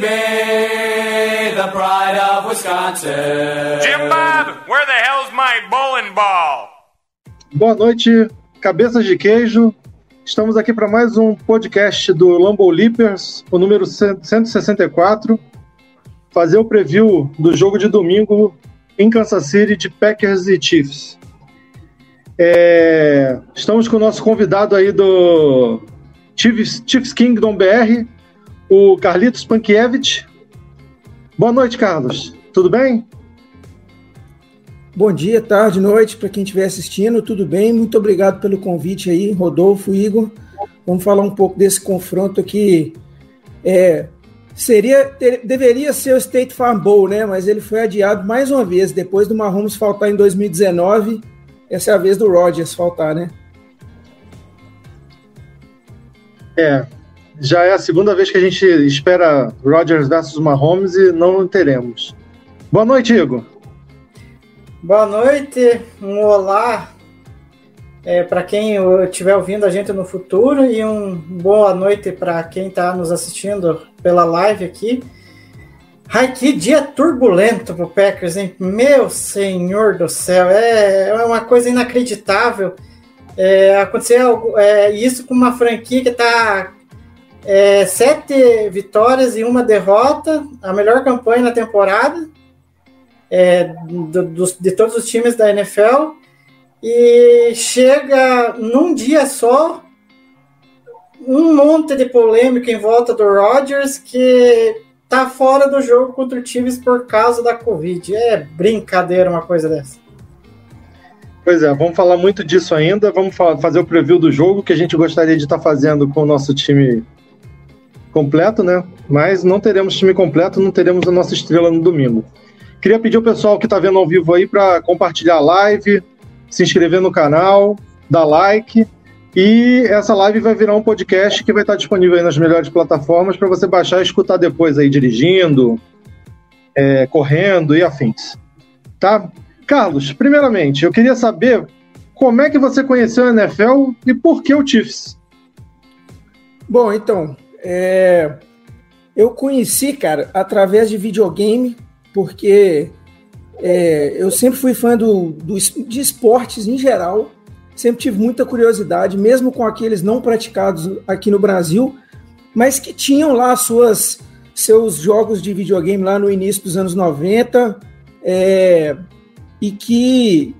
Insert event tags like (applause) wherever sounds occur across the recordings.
Baby, the pride of Wisconsin. Jim Bob, where the hell's my bowling ball? Boa noite, cabeças de queijo. Estamos aqui para mais um podcast do Lambo Leapers, o número 164. Fazer o preview do jogo de domingo em Kansas City de Packers e Chiefs. É, estamos com o nosso convidado aí do Chiefs, Chiefs Kingdom BR, o Carlitos Pankiewicz. Boa noite, Carlos. Tudo bem? Bom dia, tarde, noite para quem estiver assistindo, tudo bem? Muito obrigado pelo convite aí, Rodolfo, Igor. Vamos falar um pouco desse confronto aqui. É, seria, ter, deveria ser o State Farm Bowl, né? Mas ele foi adiado mais uma vez, depois do Mahomes faltar em 2019. Essa é a vez do Rodgers faltar, né? É, já é a segunda vez que a gente espera Rodgers versus Mahomes e não teremos. Boa noite, Igor. Boa noite, um olá é, para quem estiver ouvindo a gente no futuro e um boa noite para quem está nos assistindo pela live aqui. Ai, que dia turbulento pro Packers, hein? Meu senhor do céu, é, é uma coisa inacreditável. É, aconteceu é, isso com uma franquia que está é, sete vitórias e uma derrota, a melhor campanha na temporada é, do, do, de todos os times da NFL e chega num dia só um monte de polêmica em volta do Rodgers que tá fora do jogo contra o Chiefs por causa da Covid. É brincadeira uma coisa dessa. Pois é, vamos falar muito disso ainda. Vamos fazer o preview do jogo que a gente gostaria de estar fazendo com o nosso time completo, né? Mas não teremos time completo, não teremos a nossa estrela no domingo. Queria pedir ao pessoal que está vendo ao vivo aí para compartilhar a live, se inscrever no canal, dar like. E essa live vai virar um podcast que vai estar disponível aí nas melhores plataformas para você baixar e escutar depois aí dirigindo, é, correndo e afins. Tá? Carlos, primeiramente, eu queria saber como é que você conheceu a NFL e por que o Chiefs? Bom, então, é... eu conheci, cara, através de videogame, porque é, eu sempre fui fã do, do, de esportes em geral, sempre tive muita curiosidade, mesmo com aqueles não praticados aqui no Brasil, mas que tinham lá suas, seus jogos de videogame lá no início dos anos 90 é, e que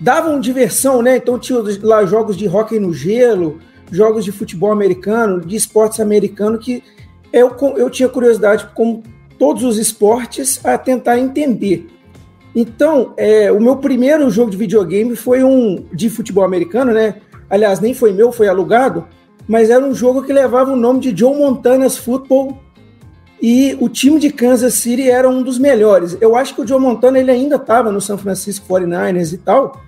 davam diversão, né? Então tinha lá jogos de hockey no gelo, jogos de futebol americano, de esportes americano que eu, eu tinha curiosidade, como todos os esportes, a tentar entender. Então, é, o meu primeiro jogo de videogame foi um de futebol americano, né? Aliás, nem foi meu, foi alugado, mas era um jogo que levava o nome de Joe Montana's Football e o time de Kansas City era um dos melhores. Eu acho que o Joe Montana ele ainda estava no San Francisco 49ers e tal,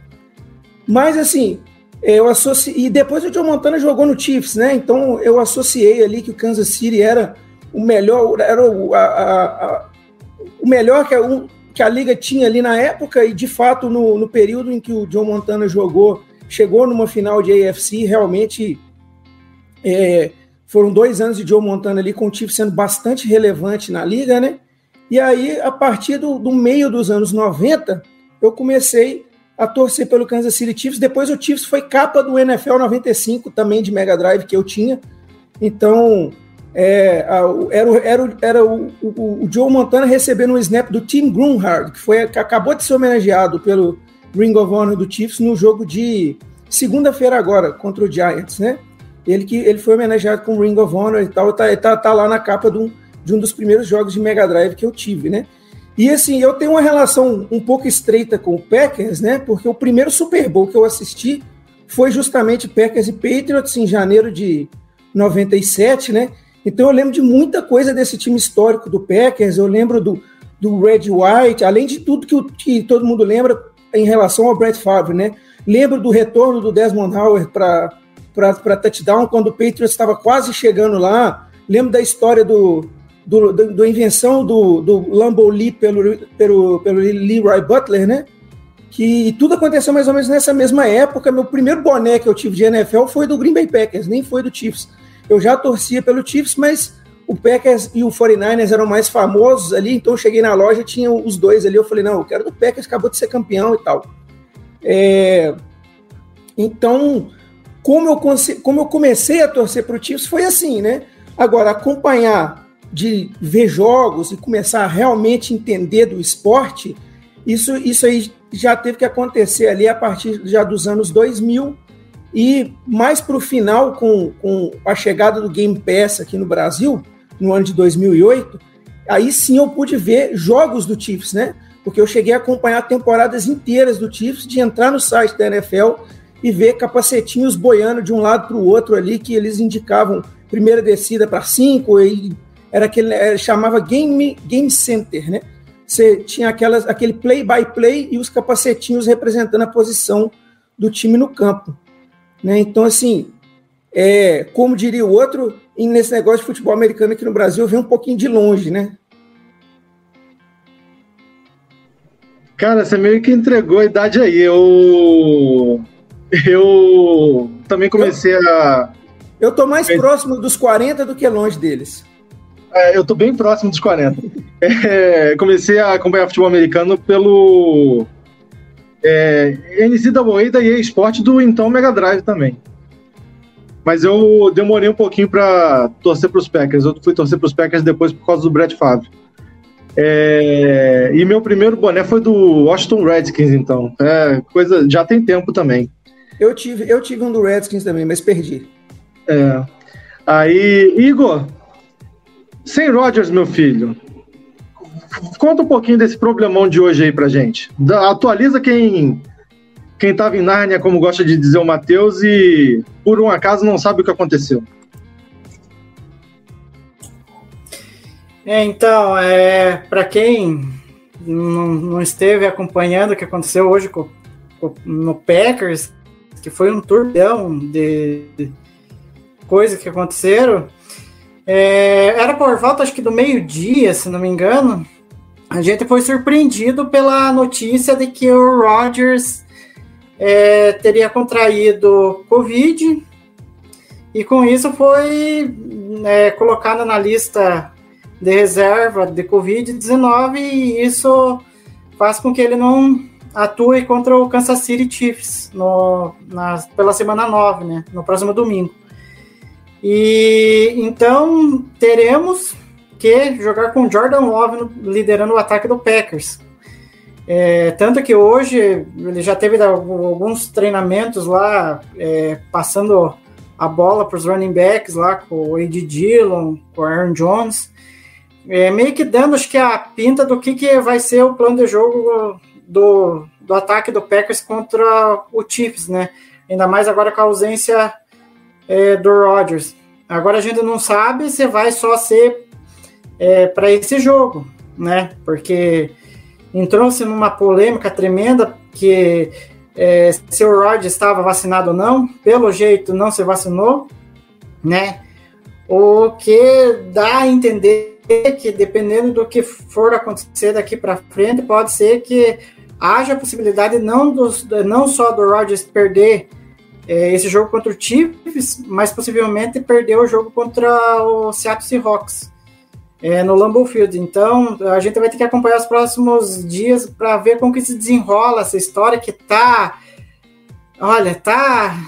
mas assim, eu associei. E depois o Joe Montana jogou no Chiefs, né? Então eu associei ali que o Kansas City era o melhor, era o, a, a, a, o melhor que, um, que a liga tinha ali na época, e de fato, no, no período em que o Joe Montana jogou, chegou numa final de AFC, realmente é, foram dois anos de Joe Montana ali, com o Chiefs sendo bastante relevante na liga, né? E aí, a partir do, do meio dos anos 90, eu comecei a torcer pelo Kansas City Chiefs. Depois o Chiefs foi capa do NFL 95 também de Mega Drive que eu tinha. Então, é, era, era, era o, o, o, Joe Montana recebendo um snap do Tim Grunhard, que, foi, que acabou de ser homenageado pelo Ring of Honor do Chiefs no jogo de segunda-feira agora, contra o Giants, né? Ele, que, ele foi homenageado com o Ring of Honor e tal, tá, tá, tá lá na capa de um, de um dos primeiros jogos de Mega Drive que eu tive, né? E assim, eu tenho uma relação um pouco estreita com o Packers, né? Porque o primeiro Super Bowl que eu assisti foi justamente Packers e Patriots em janeiro de 97, né? Então eu lembro de muita coisa desse time histórico do Packers, eu lembro do, do Red White, além de tudo que, o, que todo mundo lembra em relação ao Brett Favre, né? Lembro do retorno do Desmond Howard para touchdown, quando o Patriots estava quase chegando lá. Lembro da história do, do, do, do invenção do, do Lee pelo, pelo, pelo Leroy Butler, né? Que tudo aconteceu mais ou menos nessa mesma época. Meu primeiro boné que eu tive de NFL foi do Green Bay Packers, nem foi do Chiefs. Eu já torcia pelo Chiefs, mas o Packers e o 49ers eram mais famosos ali, então eu cheguei na loja tinha os dois ali. Eu falei, não, eu quero do Packers, acabou de ser campeão e tal. É... Então, como eu, como eu comecei a torcer para o Chiefs foi assim, né? Agora, acompanhar de ver jogos e começar a realmente entender do esporte, isso, isso aí já teve que acontecer ali a partir já dos anos 2000 e mais para o final, com, com a chegada do Game Pass aqui no Brasil, no ano de 2008, aí sim eu pude ver jogos do Chiefs, né? Porque eu cheguei a acompanhar temporadas inteiras do Chiefs, de entrar no site da NFL e ver capacetinhos boiando de um lado para o outro ali, que eles indicavam primeira descida para cinco, e era aquele, era, chamava Game, Game Center, né? Você tinha aquelas, aquele play-by-play -play e os capacetinhos representando a posição do time no campo. Né? Então, assim, é, como diria o outro, nesse negócio de futebol americano aqui no Brasil, vem um pouquinho de longe, né? Cara, você meio que entregou a idade aí. Eu. Eu também comecei a. Eu tô mais próximo dos 40 do que longe deles. É, eu tô bem próximo dos 40. (laughs) É, comecei a acompanhar futebol americano pelo é, NCAA da EA Sport do então Mega Drive também. Mas eu demorei um pouquinho para torcer para os Packers. Eu fui torcer para os Packers depois por causa do Brett Favre. É, e meu primeiro boné foi do Washington Redskins, então. É, coisa já tem tempo também. Eu tive, eu tive um do Redskins também, mas perdi. É. Aí, Igor, sem Rodgers, meu filho, conta um pouquinho desse problemão de hoje aí pra gente. atualiza quem quem estava em Nárnia, como gosta de dizer o Matheus, e por um acaso não sabe o que aconteceu. É, então, é, para quem não, não, esteve acompanhando o que aconteceu hoje com, com, no Packers, que foi um turbilhão de, de coisas que aconteceram, é, era por volta, acho que do meio-dia, se não me engano, a gente foi surpreendido pela notícia de que o Rodgers é, teria contraído Covid e com isso foi é, colocado na lista de reserva de Covid-19 e isso faz com que ele não atue contra o Kansas City Chiefs no, na, pela semana 9, né, no próximo domingo. E então teremos que jogar com Jordan Love liderando o ataque do Packers. É, tanto que hoje ele já teve alguns treinamentos lá, é, passando a bola para os running backs lá com o Ed Dillon, com o Aaron Jones, é, meio que dando acho que a pinta do que, que vai ser o plano de jogo do, do ataque do Packers contra o Chiefs, né? Ainda mais agora com a ausência é, do Rodgers. Agora a gente não sabe se vai só ser é, para esse jogo, né? Porque entrou-se numa polêmica tremenda que é, se o Rod estava vacinado ou não, pelo jeito não se vacinou, né? O que dá a entender que dependendo do que for acontecer daqui para frente, pode ser que haja a possibilidade não, dos, não só do Rodgers perder é, esse jogo contra o Chiefs, mas possivelmente perder o jogo contra o Seattle Seahawks é, no Lambeau Field. Então, a gente vai ter que acompanhar os próximos dias para ver como que se desenrola essa história que tá, olha, tá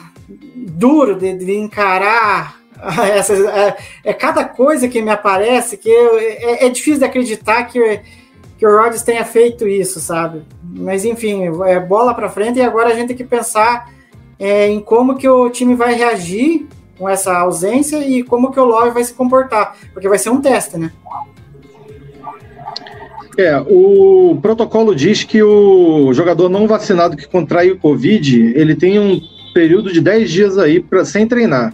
duro de, de encarar. (laughs) Essa, é, é, cada coisa que me aparece que eu, é, é, difícil de acreditar que, que o Rodgers tenha feito isso, sabe? Mas enfim, é bola para frente e agora a gente tem que pensar é, em como que o time vai reagir com essa ausência e como que o Love vai se comportar, porque vai ser um teste, né? É, o protocolo diz que o jogador não vacinado que contrai o Covid, ele tem um período de 10 dias aí pra, sem treinar.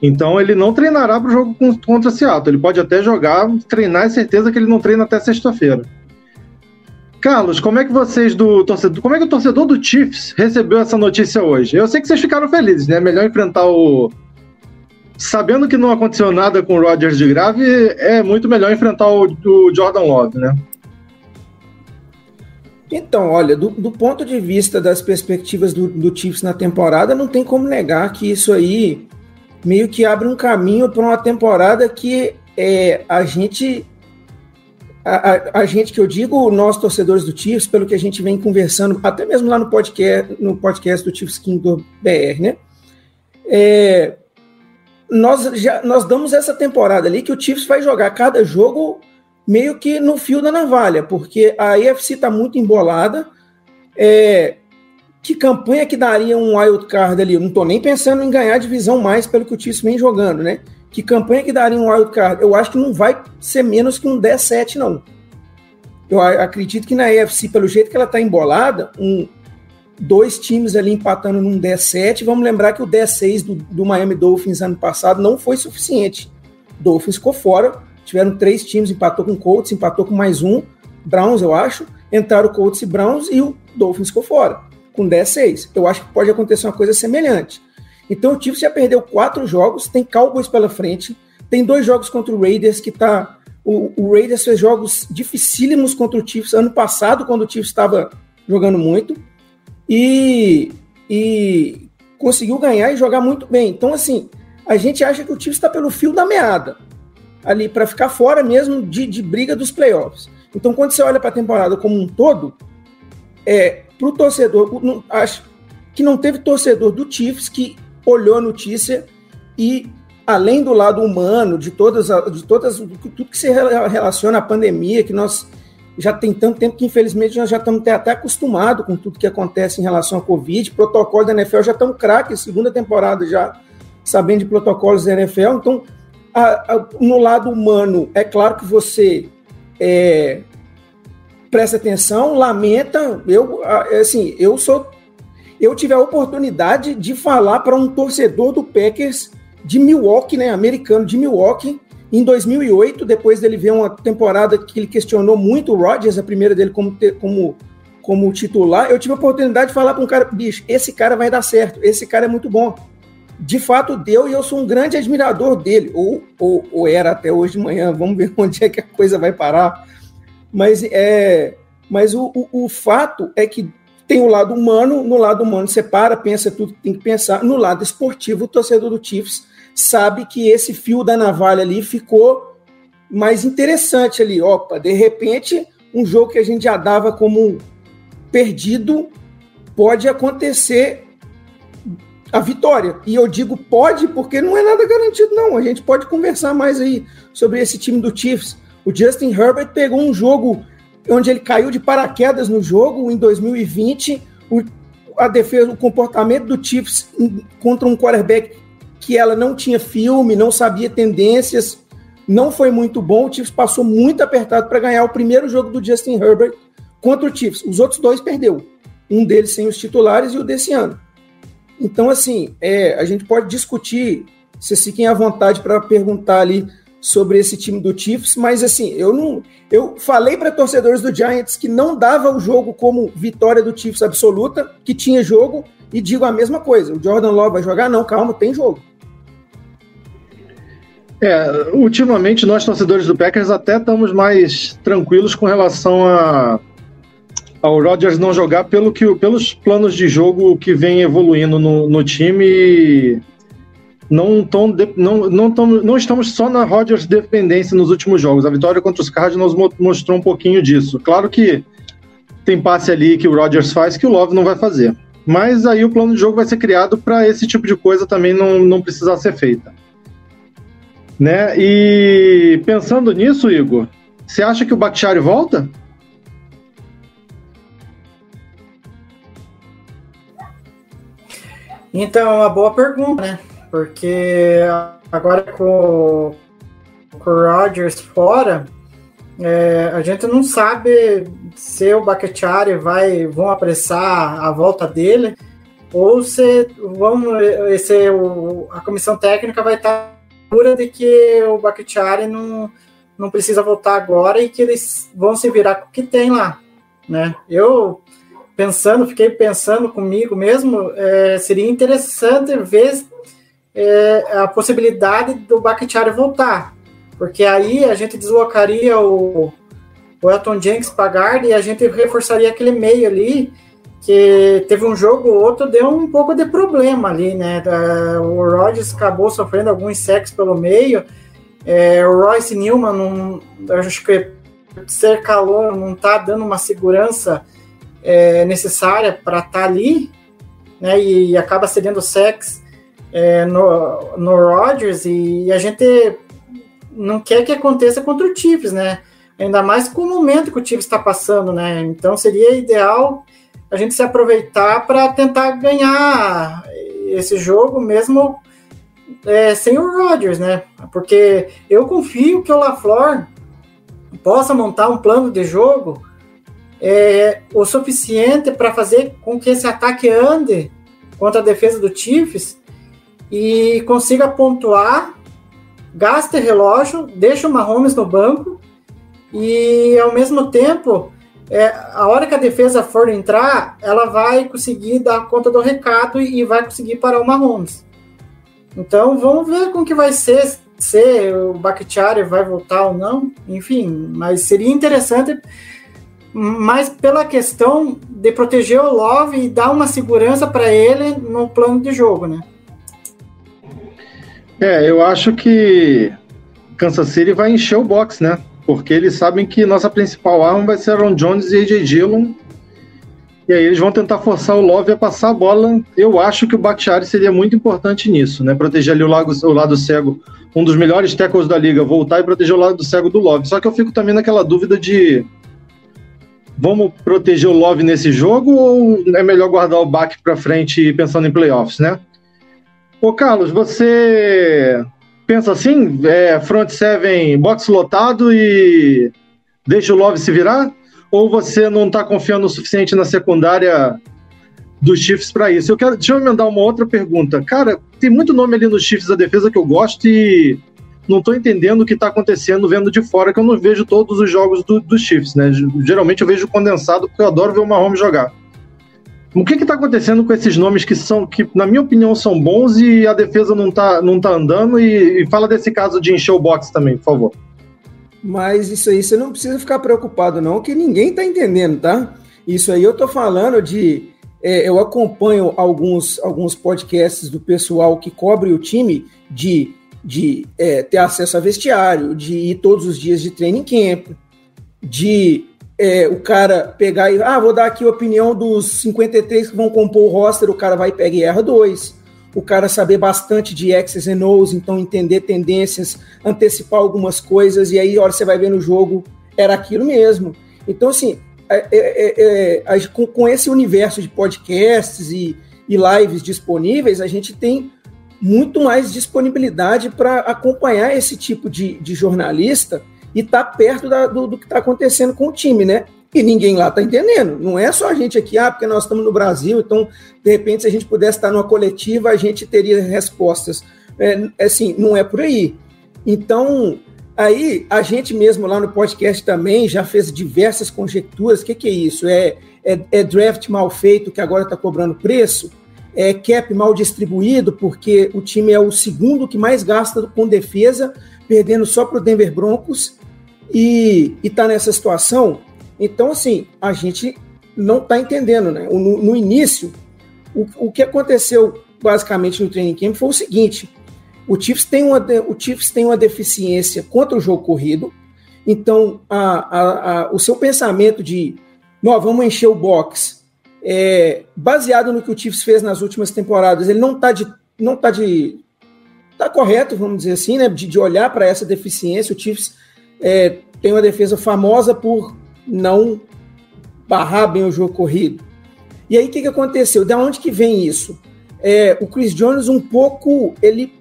Então ele não treinará para o jogo con- contra Seattle. Ele pode até jogar, treinar, é certeza que ele não treina até sexta-feira. Carlos, como é que vocês do torcedor, como é que o torcedor do Chiefs recebeu essa notícia hoje? Eu sei que vocês ficaram felizes, né? Melhor enfrentar o sabendo que não aconteceu nada com o Rodgers de grave, é muito melhor enfrentar o, o Jordan Love, né? Então, olha, do, do ponto de vista das perspectivas do, do Chiefs na temporada, não tem como negar que isso aí meio que abre um caminho para uma temporada que é, a gente. A, a, a gente que eu digo, nós torcedores do Chiefs, pelo que a gente vem conversando, até mesmo lá no podcast, no podcast do Chiefs Kingdom BR, né? É, nós, já, nós damos essa temporada ali que o Chiefs vai jogar cada jogo meio que no fio da navalha, porque a AFC está muito embolada. É, que campanha que daria um wild card ali? Eu não estou nem pensando em ganhar divisão mais pelo que o Chiefs vem jogando, né? Que campanha que daria um wild card? Eu acho que não vai ser menos que um 10-7, não. Eu acredito que na AFC, pelo jeito que ela está embolada, um, dois times ali empatando num 10-7. Vamos lembrar que o 10-6 do, do Miami Dolphins ano passado não foi suficiente. Dolphins ficou fora, tiveram três times, empatou com o Colts, empatou com mais um, Browns, eu acho. Entraram o Colts e Browns e o Dolphins ficou fora, com 10-6. Eu acho que pode acontecer uma coisa semelhante. Então o Chiefs já perdeu quatro jogos, tem Cowboys pela frente, tem dois jogos contra o Raiders que tá. O, o Raiders fez jogos dificílimos contra o Chiefs ano passado, quando o Chiefs estava jogando muito, e, e conseguiu ganhar e jogar muito bem. Então, assim, a gente acha que o Chiefs está pelo fio da meada ali para ficar fora mesmo de, de briga dos playoffs. Então, quando você olha para a temporada como um todo, é para o torcedor, acho que não teve torcedor do Chiefs que olhou a notícia e além do lado humano, de todas, de todas, tudo que se rela- relaciona à pandemia, que nós já tem tanto tempo que infelizmente nós já estamos até, acostumados com tudo que acontece em relação à Covid, protocolo da NFL já estão craque, segunda temporada já sabendo de protocolos da NFL, então a- a- no lado humano, é claro que você é, presta atenção, lamenta. Eu, a- assim, eu sou. Eu tive a oportunidade de falar para um torcedor do Packers de Milwaukee, né, americano de Milwaukee, em 2008, depois dele ver uma temporada que ele questionou muito o Rodgers, a primeira dele como, como, como titular. Eu tive a oportunidade de falar para um cara, bicho, esse cara vai dar certo, esse cara é muito bom de fato deu e eu sou um grande admirador dele, ou, ou, ou era até hoje de manhã, (laughs) vamos ver onde é que a coisa vai parar. Mas, é, mas o, o, o fato é que tem o lado humano, no lado humano você para, pensa tudo que tem que pensar, no lado esportivo, o torcedor do Chiefs sabe que esse fio da navalha ali ficou mais interessante ali. Opa, de repente, um jogo que a gente já dava como perdido pode acontecer a vitória. E eu digo pode porque não é nada garantido, não. A gente pode conversar mais aí sobre esse time do Chiefs. O Justin Herbert pegou um jogo onde ele caiu de paraquedas no jogo em 2020. O, a defesa, o comportamento do Chiefs contra um quarterback que ela não tinha filme, não sabia tendências, não foi muito bom. O Chiefs passou muito apertado para ganhar o primeiro jogo do Justin Herbert contra o Chiefs. Os outros dois perdeu. Um deles sem os titulares e o desse ano. Então, assim, é, a gente pode discutir, vocês fiquem à vontade para perguntar ali sobre esse time do Chiefs, mas assim, eu não. Eu falei para torcedores do Giants que não dava o jogo como vitória do Chiefs absoluta, que tinha jogo, e digo a mesma coisa. O Jordan Love vai jogar? Não, calma, tem jogo. É, ultimamente nós torcedores do Packers até estamos mais tranquilos com relação a ao Rodgers não jogar pelo que, pelos planos de jogo que vem evoluindo no, no time. e Não, tão não, não, tão, não estamos só na Rodgers dependência nos últimos jogos. A vitória contra os Cardinals mo- mostrou um pouquinho disso. Claro que tem passe ali que o Rodgers faz que o Love não vai fazer. Mas aí o plano de jogo vai ser criado para esse tipo de coisa também não, não precisar ser feita. Né? E pensando nisso, Igor, você acha que o Bakhtiari volta? Então, é uma boa pergunta, né? Porque agora com, com o Rodgers fora, é, a gente não sabe se o Bakhtiari vai vão apressar a volta dele. ou se vamos, esse, o, a comissão técnica vai estar segura de que o Bakhtiari não, não precisa voltar agora e que eles vão se virar com o que tem lá, né? Eu pensando, fiquei pensando comigo mesmo, é, seria interessante ver é, a possibilidade do Bakhtiari voltar, porque aí a gente deslocaria o, o Elton Jenks para guarda e a gente reforçaria aquele meio ali que teve um jogo ou outro, deu um pouco de problema ali, né? O Rodgers acabou sofrendo alguns sacks pelo meio. É, o Royce Newman, acho que ser calor não tá dando uma segurança é, necessária para estar tá ali, né? E, e, acaba cedendo sacks é, no, no Rodgers e a gente não quer que aconteça contra o Chiefs, né? Ainda mais com o momento que o Chiefs está passando, né? Então seria ideal a gente se aproveitar para tentar ganhar esse jogo mesmo é, sem o Rodgers, né? Porque eu confio que o LaFleur possa montar um plano de jogo é, o suficiente para fazer com que esse ataque ande contra a defesa do Chiefs e consiga pontuar, gaste relógio, deixe o Mahomes no banco e ao mesmo tempo é, a hora que a defesa for entrar, ela vai conseguir dar conta do recado e vai conseguir parar o Mahomes. Então vamos ver como que vai ser, se o Bakhtiari vai voltar ou não, enfim, mas seria interessante, mas pela questão de proteger o Love e dar uma segurança para ele no plano de jogo, né? É, eu acho que Kansas City vai encher o box, né? porque eles sabem que nossa principal arma vai ser Aaron Jones e AJ Dillon. E aí eles vão tentar forçar o Love a passar a bola. Eu acho que o Bakhtiari seria muito importante nisso, né? Proteger ali o, lago, o lado cego, um dos melhores tackles da liga, voltar e proteger o lado cego do Love. Só que eu fico também naquela dúvida de vamos proteger o Love nesse jogo ou é melhor guardar o back para frente pensando em playoffs, né? Ô Carlos, você pensa assim? É, front seven, box lotado e deixa o Love se virar? Ou você não está confiando o suficiente na secundária dos Chiefs para isso? Eu quero, deixa eu emendar uma outra pergunta. Cara, tem muito nome ali nos Chiefs da defesa que eu gosto e não estou entendendo o que está acontecendo vendo de fora, que eu não vejo todos os jogos do, dos Chiefs, né? Geralmente eu vejo condensado porque eu adoro ver o Mahomes jogar. O que está acontecendo com esses nomes que são, que na minha opinião são bons e a defesa não está não tá andando? E, e fala desse caso de encher o box também, por favor. Mas isso aí você não precisa ficar preocupado, não, que ninguém está entendendo, tá? Isso aí eu tô falando de. É, eu acompanho alguns, alguns podcasts do pessoal que cobre o time de, de é, ter acesso a vestiário, de ir todos os dias de training camp, de é, o cara pegar e, ah, vou dar aqui a opinião dos 53 que vão compor o roster, o cara vai e pega e erra dois. O cara saber bastante de X's and O's, então entender tendências, antecipar algumas coisas, e aí, hora você vai ver no jogo, era aquilo mesmo. Então, assim, é, é, é, com, com, esse universo de podcasts e, e lives disponíveis, a gente tem muito mais disponibilidade para acompanhar esse tipo de, de jornalista e tá perto da, do, do, que está acontecendo com o time, né? E ninguém lá está entendendo. Não é só a gente aqui, ah, porque nós estamos no Brasil, então, de repente, se a gente pudesse estar numa coletiva, a gente teria respostas. É, assim, não é por aí. Então, aí, a gente mesmo lá no podcast também já fez diversas conjecturas. O que, que é isso? É, é, é draft mal feito, que agora está cobrando preço? É cap mal distribuído, porque o time é o segundo que mais gasta com defesa, perdendo só para o Denver Broncos e está nessa situação. Então, assim, a gente não está entendendo, né? No, no início, o, o, que aconteceu basicamente no training camp foi o seguinte: o Chiefs tem uma, o Chiefs tem uma deficiência contra o jogo corrido, então a, a, a, o seu pensamento de nós vamos encher o box, é, baseado no que o Chiefs fez nas últimas temporadas, ele não está de, não tá de tá correto, vamos dizer assim, né, de, de olhar para essa deficiência. O Chiefs é, tem uma defesa famosa por não barrar bem o jogo corrido. E aí o que, que aconteceu? Da onde que vem isso? É, o Chris Jones um pouco ele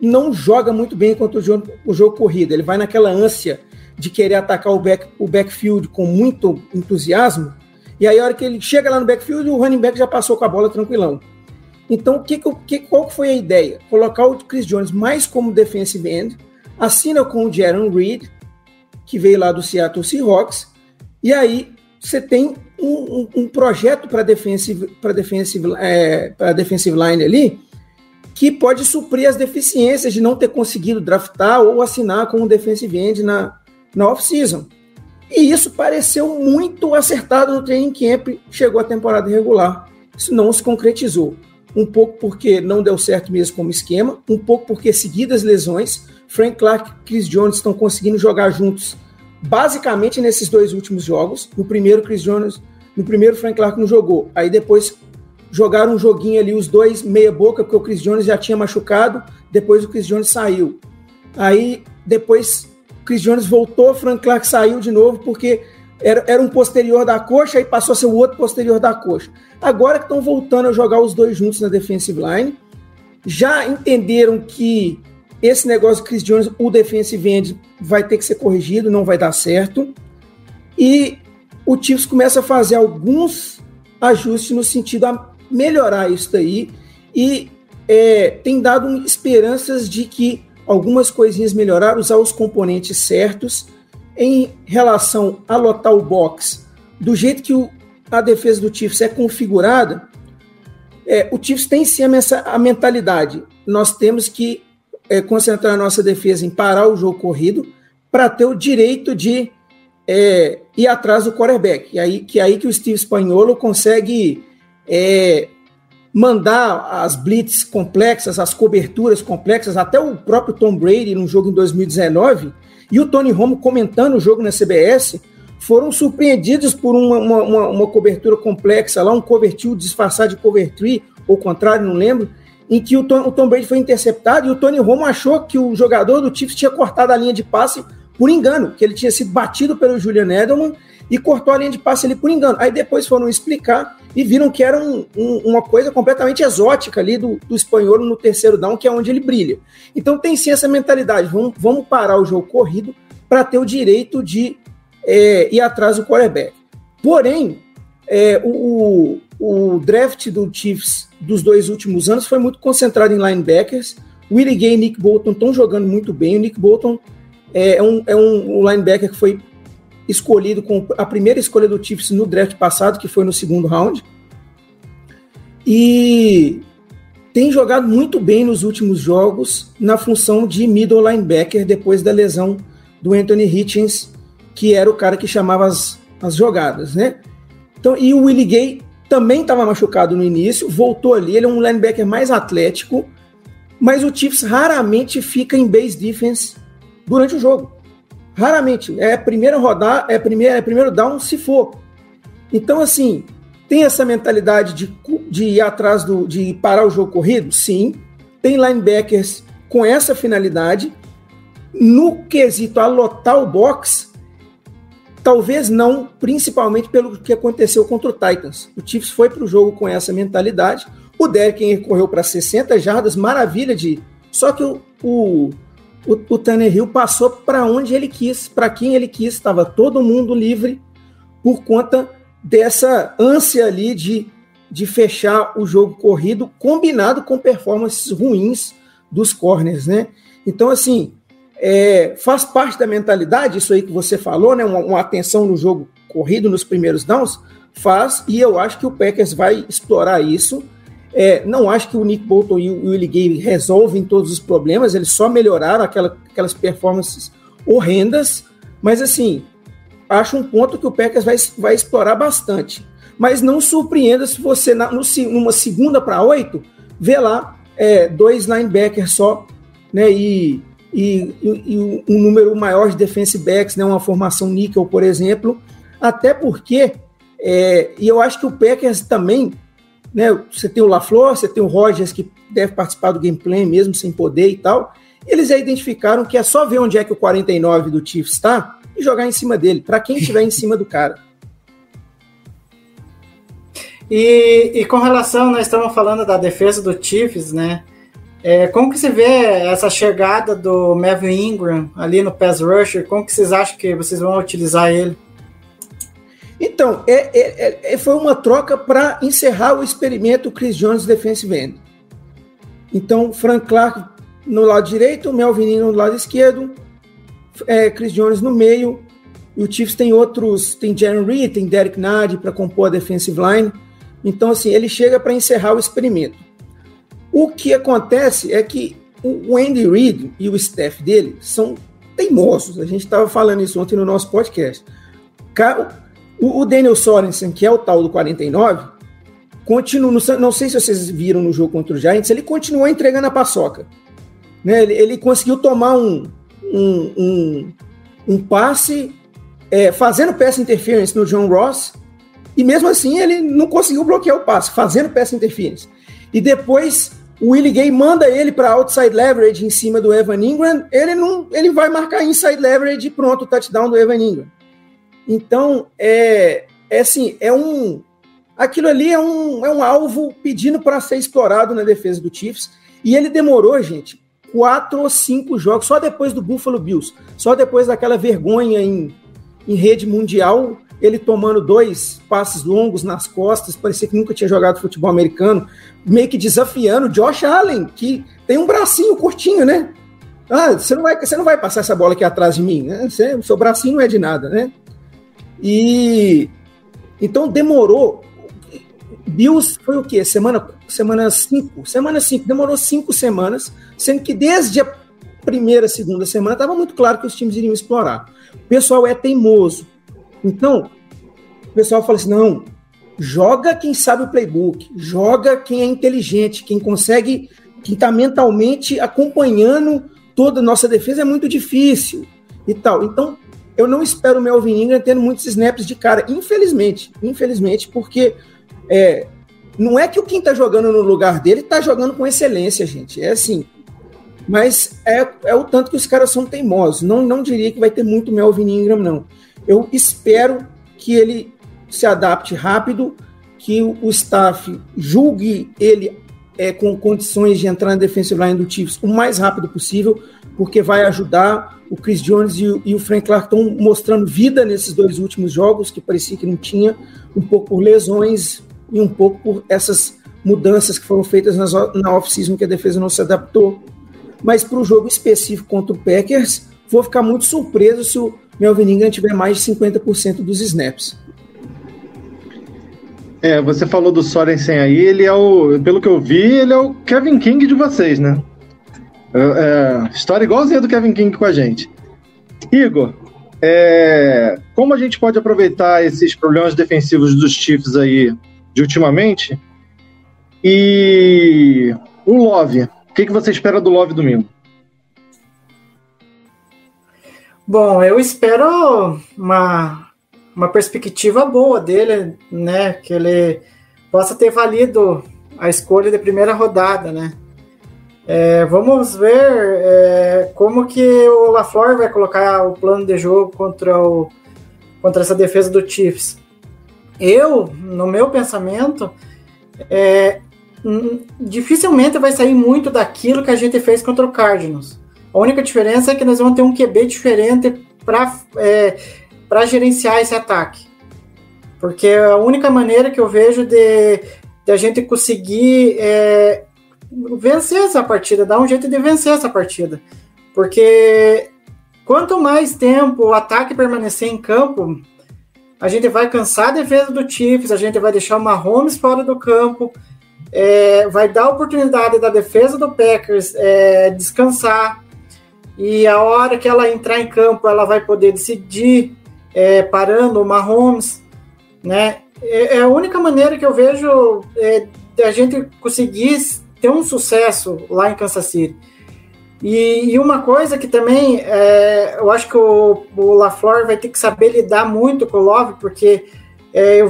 não joga muito bem contra o jogo, o jogo corrido. Ele vai naquela ânsia de querer atacar o, back, o backfield com muito entusiasmo. E aí, a hora que ele chega lá no backfield, o running back já passou com a bola tranquilão. Então, que, que, qual foi a ideia? Colocar o Chris Jones mais como defensive end, assina com o Jaron Reed, que veio lá do Seattle Seahawks, e aí você tem um, um, um projeto para defensive, para defensive, é, defensive line ali, que pode suprir as deficiências de não ter conseguido draftar ou assinar com um defensive end na, na off-season. E isso pareceu muito acertado no training camp, chegou a temporada regular. Isso não se concretizou. Um pouco porque não deu certo mesmo como esquema, um pouco porque seguidas lesões, Frank Clark e Chris Jones estão conseguindo jogar juntos basicamente nesses dois últimos jogos. No primeiro, Chris Jones, no primeiro, Frank Clark não jogou. Aí depois jogaram um joguinho ali, os dois meia boca, porque o Chris Jones já tinha machucado, depois o Chris Jones saiu. Aí depois Chris Jones voltou, Frank Clark saiu de novo, porque era, era um posterior da coxa e passou a ser o outro posterior da coxa. Agora que estão voltando a jogar os dois juntos na defensive line, já entenderam que esse negócio do Chris Jones, o defensive end, vai ter que ser corrigido, não vai dar certo. E o Chiefs começa a fazer alguns ajustes no sentido a melhorar isso daí e é, tem dado esperanças de que algumas coisinhas melhoraram, usar os componentes certos em relação a lotar o box do jeito que o, a defesa do Chiefs é configurada, é, o Chiefs tem sim a, a mentalidade. Nós temos que é, concentrar a nossa defesa em parar o jogo corrido para ter o direito de é, ir atrás do quarterback. E aí, que é aí que o Steve Spaniolo consegue é, mandar as blitz complexas, as coberturas complexas, até o próprio Tom Brady no jogo em 2019 e o Tony Romo comentando o jogo na CBS foram surpreendidos por uma, uma, uma cobertura complexa lá, um cover two disfarçado de cover three, ou contrário, não lembro, em que o Tom, o Tom Brady foi interceptado e o Tony Romo achou que o jogador do Chiefs tinha cortado a linha de passe por engano, que ele tinha sido batido pelo Julian Edelman e cortou a linha de passe ali por engano. Aí depois foram explicar e viram que era um, um, uma coisa completamente exótica ali do, do espanhol no terceiro down, que é onde ele brilha. Então tem sim essa mentalidade, vamos, vamos parar o jogo corrido para ter o direito de é, ir atrás do quarterback. Porém, é, o, o draft do Chiefs dos dois últimos anos foi muito concentrado em linebackers. Willie Gay e Nick Bolton estão jogando muito bem. O Nick Bolton é, é um, é um linebacker que foi escolhido com a primeira escolha do Chiefs no draft passado, que foi no segundo round. E tem jogado muito bem nos últimos jogos na função de middle linebacker depois da lesão do Anthony Hitchens, que era o cara que chamava as, as jogadas, né? Então, e o Willie Gay também estava machucado no início, voltou ali, ele é um linebacker mais atlético, mas o Chiefs raramente fica em base defense durante o jogo. Raramente. É primeiro rodar, é primeiro, é primeiro down se for. Então, assim, tem essa mentalidade de, de ir atrás do, de parar o jogo corrido? Sim. Tem linebackers com essa finalidade. No quesito a lotar o box, talvez não, principalmente pelo que aconteceu contra o Titans. O Chiefs foi para o jogo com essa mentalidade. O Derrick correu para 60 jardas, maravilha de. Só que o, o o, o Tannehill passou para onde ele quis, para quem ele quis, estava todo mundo livre por conta dessa ânsia ali de, de fechar o jogo corrido, combinado com performances ruins dos corners, né? Então, assim, é, faz parte da mentalidade, isso aí que você falou, né? Uma, uma, atenção no jogo corrido nos primeiros downs, faz, e eu acho que o Packers vai explorar isso é, não acho que o Nick Bolton e o Willie Gay resolvem todos os problemas, eles só melhoraram aquela, aquelas performances horrendas, mas assim, acho um ponto que o Packers vai, vai explorar bastante. Mas não surpreenda se você, na, no, numa segunda para oito, vê lá é, dois linebackers só, né, e, e, e, um número maior de defensive backs, né, uma formação níquel, por exemplo, até porque, é, e eu acho que o Packers também né? Você tem o LaFleur, você tem o Rogers que deve participar do gameplay mesmo sem poder e tal. Eles já identificaram que é só ver onde é que o 49 do Chiefs está e jogar em cima dele, para quem estiver em cima do cara. E, e, com relação, nós estamos falando da defesa do Chiefs, né? É, como que você vê essa chegada do Melvin Ingram ali no pass rusher? Como que vocês acham que vocês vão utilizar ele? Então, é, é, é, foi uma troca para encerrar o experimento Chris Jones Defensive End. Então, Frank Clark no lado direito, Melvin Ingram no lado esquerdo, é, Chris Jones no meio, e o Chiefs tem outros, tem Jerry Reed, tem Derek Nadi para compor a defensive line. Então, assim, ele chega para encerrar o experimento. O que acontece é que o Andy Reid e o staff dele são teimosos. A gente estava falando isso ontem no nosso podcast. O Daniel Sorensen, que é o tal do 49, continua, não sei se vocês viram no jogo contra o Giants, ele continuou entregando a paçoca. Né? Ele, ele conseguiu tomar um, um, um, um passe é, fazendo peça interference no John Ross, e mesmo assim ele não conseguiu bloquear o passe, fazendo peça interference. E depois o Willie Gay manda ele para outside leverage em cima do Evan Ingram, ele não, ele vai marcar inside leverage e pronto, touchdown do Evan Ingram. Então, é, é assim, é um aquilo ali é um, é um alvo pedindo para ser explorado na defesa do Chiefs, e ele demorou, gente, quatro ou cinco jogos, só depois do Buffalo Bills, só depois daquela vergonha em, em rede mundial, ele tomando dois passes longos nas costas, parecia que nunca tinha jogado futebol americano, meio que desafiando Josh Allen, que tem um bracinho curtinho, né? Ah, você não vai, você não vai passar essa bola aqui atrás de mim, né? Você, seu bracinho não é de nada, né? E então demorou. Bills foi o quê? Semana semana 5, semana 5, demorou cinco semanas, sendo que desde a primeira, segunda semana estava muito claro que os times iriam explorar. O pessoal é teimoso. Então, o pessoal fala assim: não, joga quem sabe o playbook, joga quem é inteligente, quem consegue, quem está mentalmente acompanhando toda a nossa defesa é muito difícil e tal. Então, eu não espero o Melvin Ingram tendo muitos snaps de cara, infelizmente, infelizmente, porque é, não é que o quem está jogando no lugar dele está jogando com excelência, gente. É assim. Mas é, é o tanto que os caras são teimosos. Não, não diria que vai ter muito Melvin Ingram, não. Eu espero que ele se adapte rápido, que o, staff julgue ele é, com condições de entrar na defensive line do Chiefs o mais rápido possível, porque vai ajudar. O Chris Jones e o, e o Frank Clark estão mostrando vida nesses dois últimos jogos, que parecia que não tinha, um pouco por lesões e um pouco por essas mudanças que foram feitas nas, na off-season que a defesa não se adaptou. Mas para o jogo específico contra o Packers, vou ficar muito surpreso se o Melvin tiver mais de 50% dos snaps. É, você falou do Sorensen aí, ele é o, pelo que eu vi, ele é o Kevin King de vocês, né? É, é, história igualzinha do Kevin King com a gente. Igor, é, como a gente pode aproveitar esses problemas defensivos dos Chiefs aí de ultimamente? E o Love, o que, que você espera do Love domingo? Bom, eu espero uma, uma perspectiva boa dele, né? Que ele possa ter valido a escolha de primeira rodada, né? É, vamos ver é, como que o LaFleur vai colocar o plano de jogo contra, o, contra essa defesa do Chiefs. Eu, no meu pensamento, é, dificilmente vai sair muito daquilo que a gente fez contra o Cardinals. A única diferença é que nós vamos ter um QB diferente para é, gerenciar esse ataque. Porque a única maneira que eu vejo de, de a gente conseguir é, vencer essa partida, dar um jeito de vencer essa partida. Porque quanto mais tempo o ataque permanecer em campo, a gente vai cansar a defesa do Chiefs, a gente vai deixar o Mahomes fora do campo, é, vai dar oportunidade da defesa do Packers é, descansar, e a hora que ela entrar em campo, ela vai poder decidir é, parando o Mahomes, né? É, é, a única maneira que eu vejo é, a gente conseguir ter um sucesso lá em Kansas City. E, e uma coisa que também é, eu acho que o, o LaFleur vai ter que saber lidar muito com o Love, porque é, eu,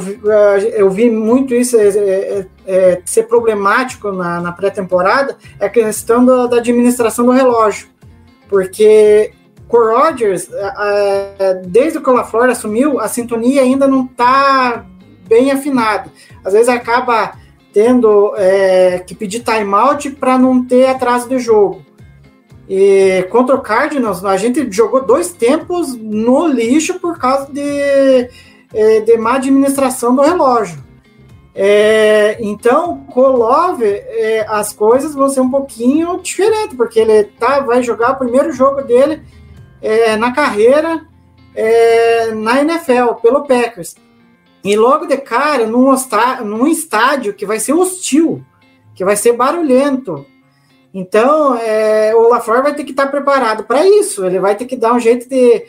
eu vi muito isso é, é ser problemático na, na pré-temporada, é a questão da, da, administração do relógio. Porque com o Rodgers, desde que o LaFleur assumiu, a sintonia ainda não está bem afinada. Às vezes acaba tendo é, que pedir timeout para não ter atraso de jogo. E contra o Cardinals, a gente jogou dois tempos no lixo por causa de, é, de má administração do relógio. É, então, com Love, é, as coisas vão ser um pouquinho diferentes, porque ele tá, vai jogar o primeiro jogo dele é, na carreira é, na NFL, pelo Packers. E logo de cara, num, num estádio que vai ser hostil, que vai ser barulhento. Então, é, o LaFleur vai ter que estar preparado para isso. Ele vai ter que dar um jeito de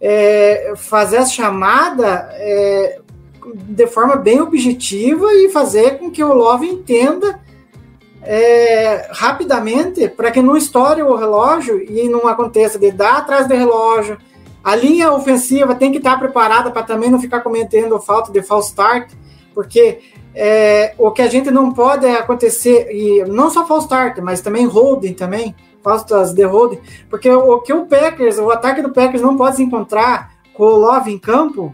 é, fazer a chamada de forma bem objetiva e fazer com que o Love entenda é, rapidamente para que não estoure o relógio e não aconteça de dar atrás do relógio. A linha ofensiva tem que estar preparada para também não ficar cometendo falta de false start, porque é, o que a gente não pode acontecer, e não só false start, mas também holding também, faltas de holding, porque o que o Packers, o ataque do Packers não pode se encontrar com o Love em campo,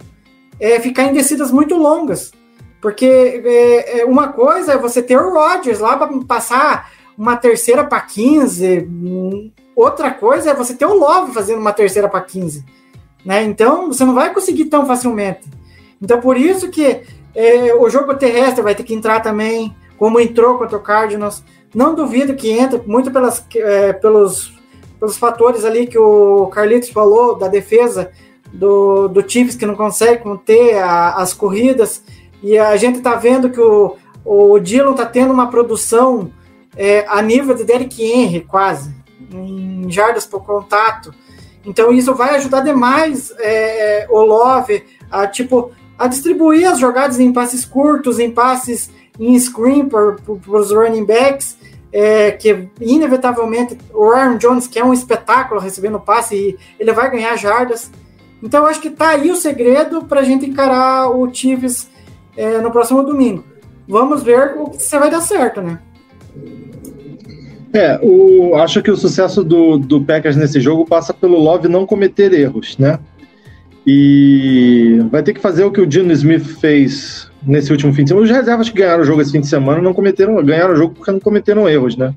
é ficar em descidas muito longas. Porque é, é uma coisa é você ter o Rodgers lá para passar uma terceira para 15, outra coisa é você ter o Love fazendo uma terceira para 15. Né? Então você não vai conseguir tão facilmente. Então por isso que é, o jogo terrestre vai ter que entrar também, como entrou contra o Cardinals. Não duvido que entre, muito pelas, é, pelos, pelos fatores ali que o Carlitos falou da defesa do, do Chiefs que não consegue conter a, as corridas. E a gente está vendo que o, o Dillon está tendo uma produção é, a nível de Derrick Henry, quase, em jardas por contato. Então isso vai ajudar demais é, o Love a tipo a distribuir as jogadas em passes curtos, em passes em screen para os running backs, é, que inevitavelmente o Aaron Jones, que é um espetáculo recebendo passe, ele vai ganhar jardas. Então, acho que tá aí o segredo para a gente encarar o Chiefs é, no próximo domingo. Vamos ver o que você vai dar certo, né? É, o, acho que o sucesso do, do Packers nesse jogo passa pelo Love não cometer erros, né? E vai ter que fazer o que o Dino Smith fez nesse último fim de semana. Os reservas que ganharam o jogo esse fim de semana não cometeram, ganharam o jogo porque não cometeram erros, né?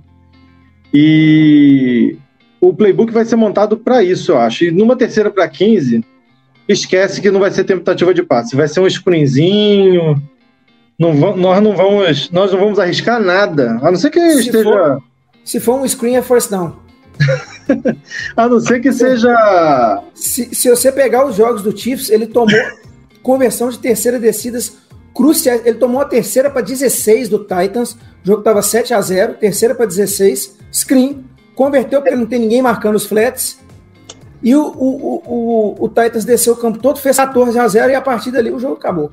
E o playbook vai ser montado para isso, eu acho. E numa terceira para 15, esquece que não vai ser tentativa de passe, vai ser um screenzinho. Não nós não vamos, nós não vamos arriscar nada, a não ser que se esteja. For, se for um screen é force down. (laughs) a não ser que seja. Se, se você pegar os jogos do Chiefs, ele tomou conversão de terceira descidas cruciais. Ele tomou a terceira para 16 do Titans. O jogo estava 7 a 0 terceira para 16, screen. Converteu porque não tem ninguém marcando os flats. E o, o, o, o, Titans desceu o campo todo, fez 14 a 0 e a partir dali o jogo acabou.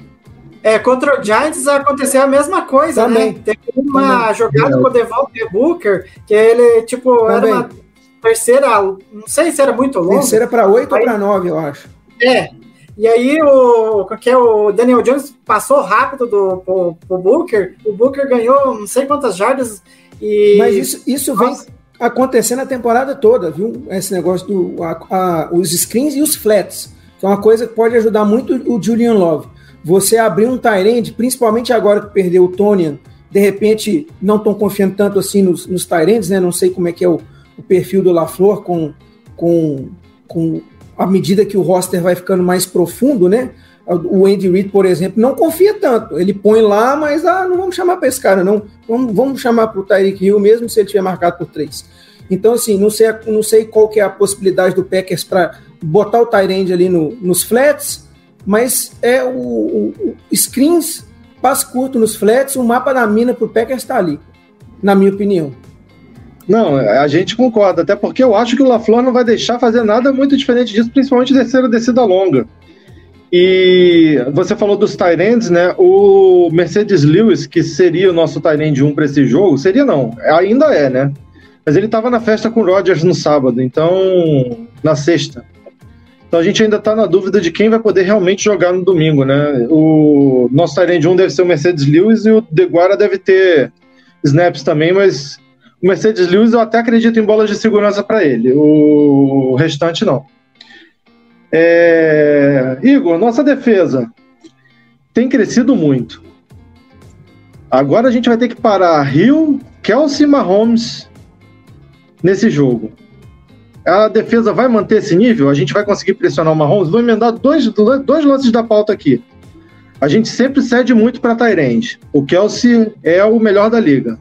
É, contra o Giants aconteceu a mesma coisa, né? Também. né? Teve uma Também. jogada com o Devontae Booker, que ele, tipo, Também. era uma terceira, não sei se era muito longo. Terceira para 8 ou para 9, eu acho. É. E aí o, que é, o Daniel Jones passou rápido do, pro, pro Booker, o Booker ganhou não sei quantas jardas e... Mas isso, isso vem acontecendo a temporada toda, viu? Esse negócio do a, a, os screens e os flats, que é uma coisa que pode ajudar muito o Julian Love. Você abrir um Tyrande, principalmente agora que perdeu o Tonian, de repente não estão confiando tanto assim nos, nos Tyrands, né? Não sei como é que é o, o perfil do LaFleur com, com, com a medida que o roster vai ficando mais profundo, né? O Andy Reid, por exemplo, não confia tanto. Ele põe lá, mas ah, não vamos chamar para esse cara, não. Vamos, vamos chamar para o Tyreek Hill mesmo se ele tiver marcado por três. Então, assim, não sei, não sei qual que é a possibilidade do Packers para botar o Tyrande ali no, nos flats, mas é o, o, o, screens, passe curto nos flats, o mapa da mina para o Packers está ali, na minha opinião. Não, a gente concorda, até porque eu acho que o LaFleur não vai deixar fazer nada muito diferente disso, principalmente descer a descida longa. E você falou dos Tyrands, né? O Mercedes Lewis, que seria o nosso Tyrand 1 para esse jogo, seria não, ainda é, né? Mas ele estava na festa com o Rodgers no sábado, então. na sexta. Então a gente ainda está na dúvida de quem vai poder realmente jogar no domingo, né? O nosso Tyrand 1 deve ser o Mercedes Lewis e o Deguara deve ter snaps também, mas o Mercedes Lewis eu até acredito em bolas de segurança para ele. O restante não. É... Igor, nossa defesa tem crescido muito. Agora a gente vai ter que parar Rio, Kelsey Mahomes nesse jogo. A defesa vai manter esse nível? A gente vai conseguir pressionar o Mahomes? Vou emendar dois, dois lances da pauta aqui. A gente sempre cede muito para Tyrande. O Kelsey é o melhor da liga.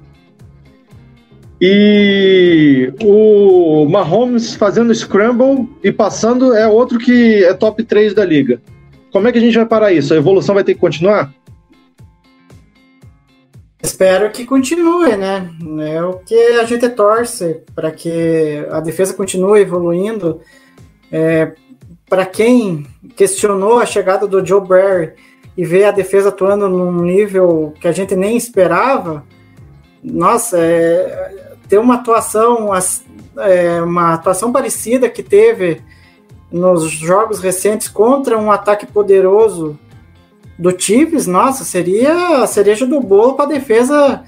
E o Mahomes fazendo scramble e passando é outro que é top 3 da liga. Como é que a gente vai parar isso? A evolução vai ter que continuar? Espero que continue, né? É o que a gente torce para que a defesa continue evoluindo. É, para quem questionou a chegada do Joe Barry e vê a defesa atuando num nível que a gente nem esperava, nossa, é, ter uma atuação, é, uma atuação parecida que teve nos jogos recentes contra um ataque poderoso do Chiefs, nossa, seria a cereja do bolo para a defesa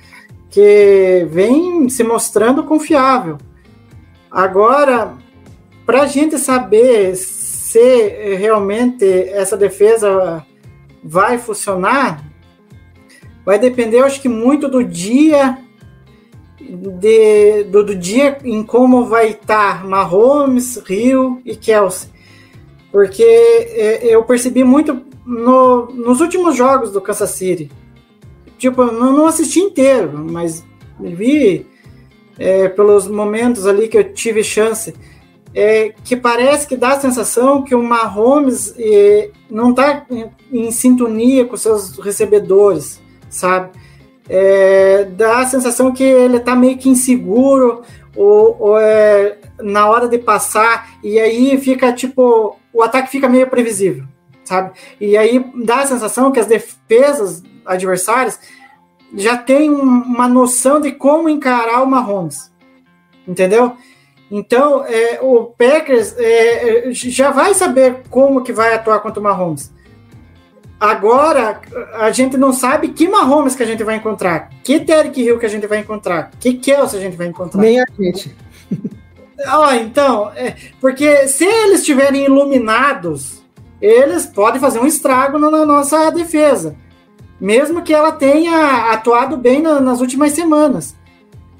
que vem se mostrando confiável. Agora, para a gente saber se realmente essa defesa vai funcionar, vai depender, acho que muito do dia de, do, do dia em como vai estar tá Mahomes, Rio e Kelsey. Porque é, eu percebi muito no, nos últimos jogos do Kansas City. Tipo, eu não assisti inteiro, mas vi é, pelos momentos ali que eu tive chance. É, que parece que dá a sensação que o Mahomes é, não está em, em, sintonia com seus recebedores, sabe? É, dá a sensação que ele está meio que inseguro ou, ou é, na hora de passar e aí fica tipo o ataque fica meio previsível sabe? E aí dá a sensação que as defesas adversárias já têm uma noção de como encarar o Mahomes, entendeu? Então, é, o Packers é, já vai saber como que vai atuar contra o Mahomes. Agora, a gente não sabe que Mahomes que a gente vai encontrar, que Derek Hill que a gente vai encontrar, que Kelsey a gente vai encontrar. Nem a gente. Ah, então, é, porque se eles estiverem iluminados eles podem fazer um estrago na nossa defesa, mesmo que ela tenha atuado bem na, nas últimas semanas.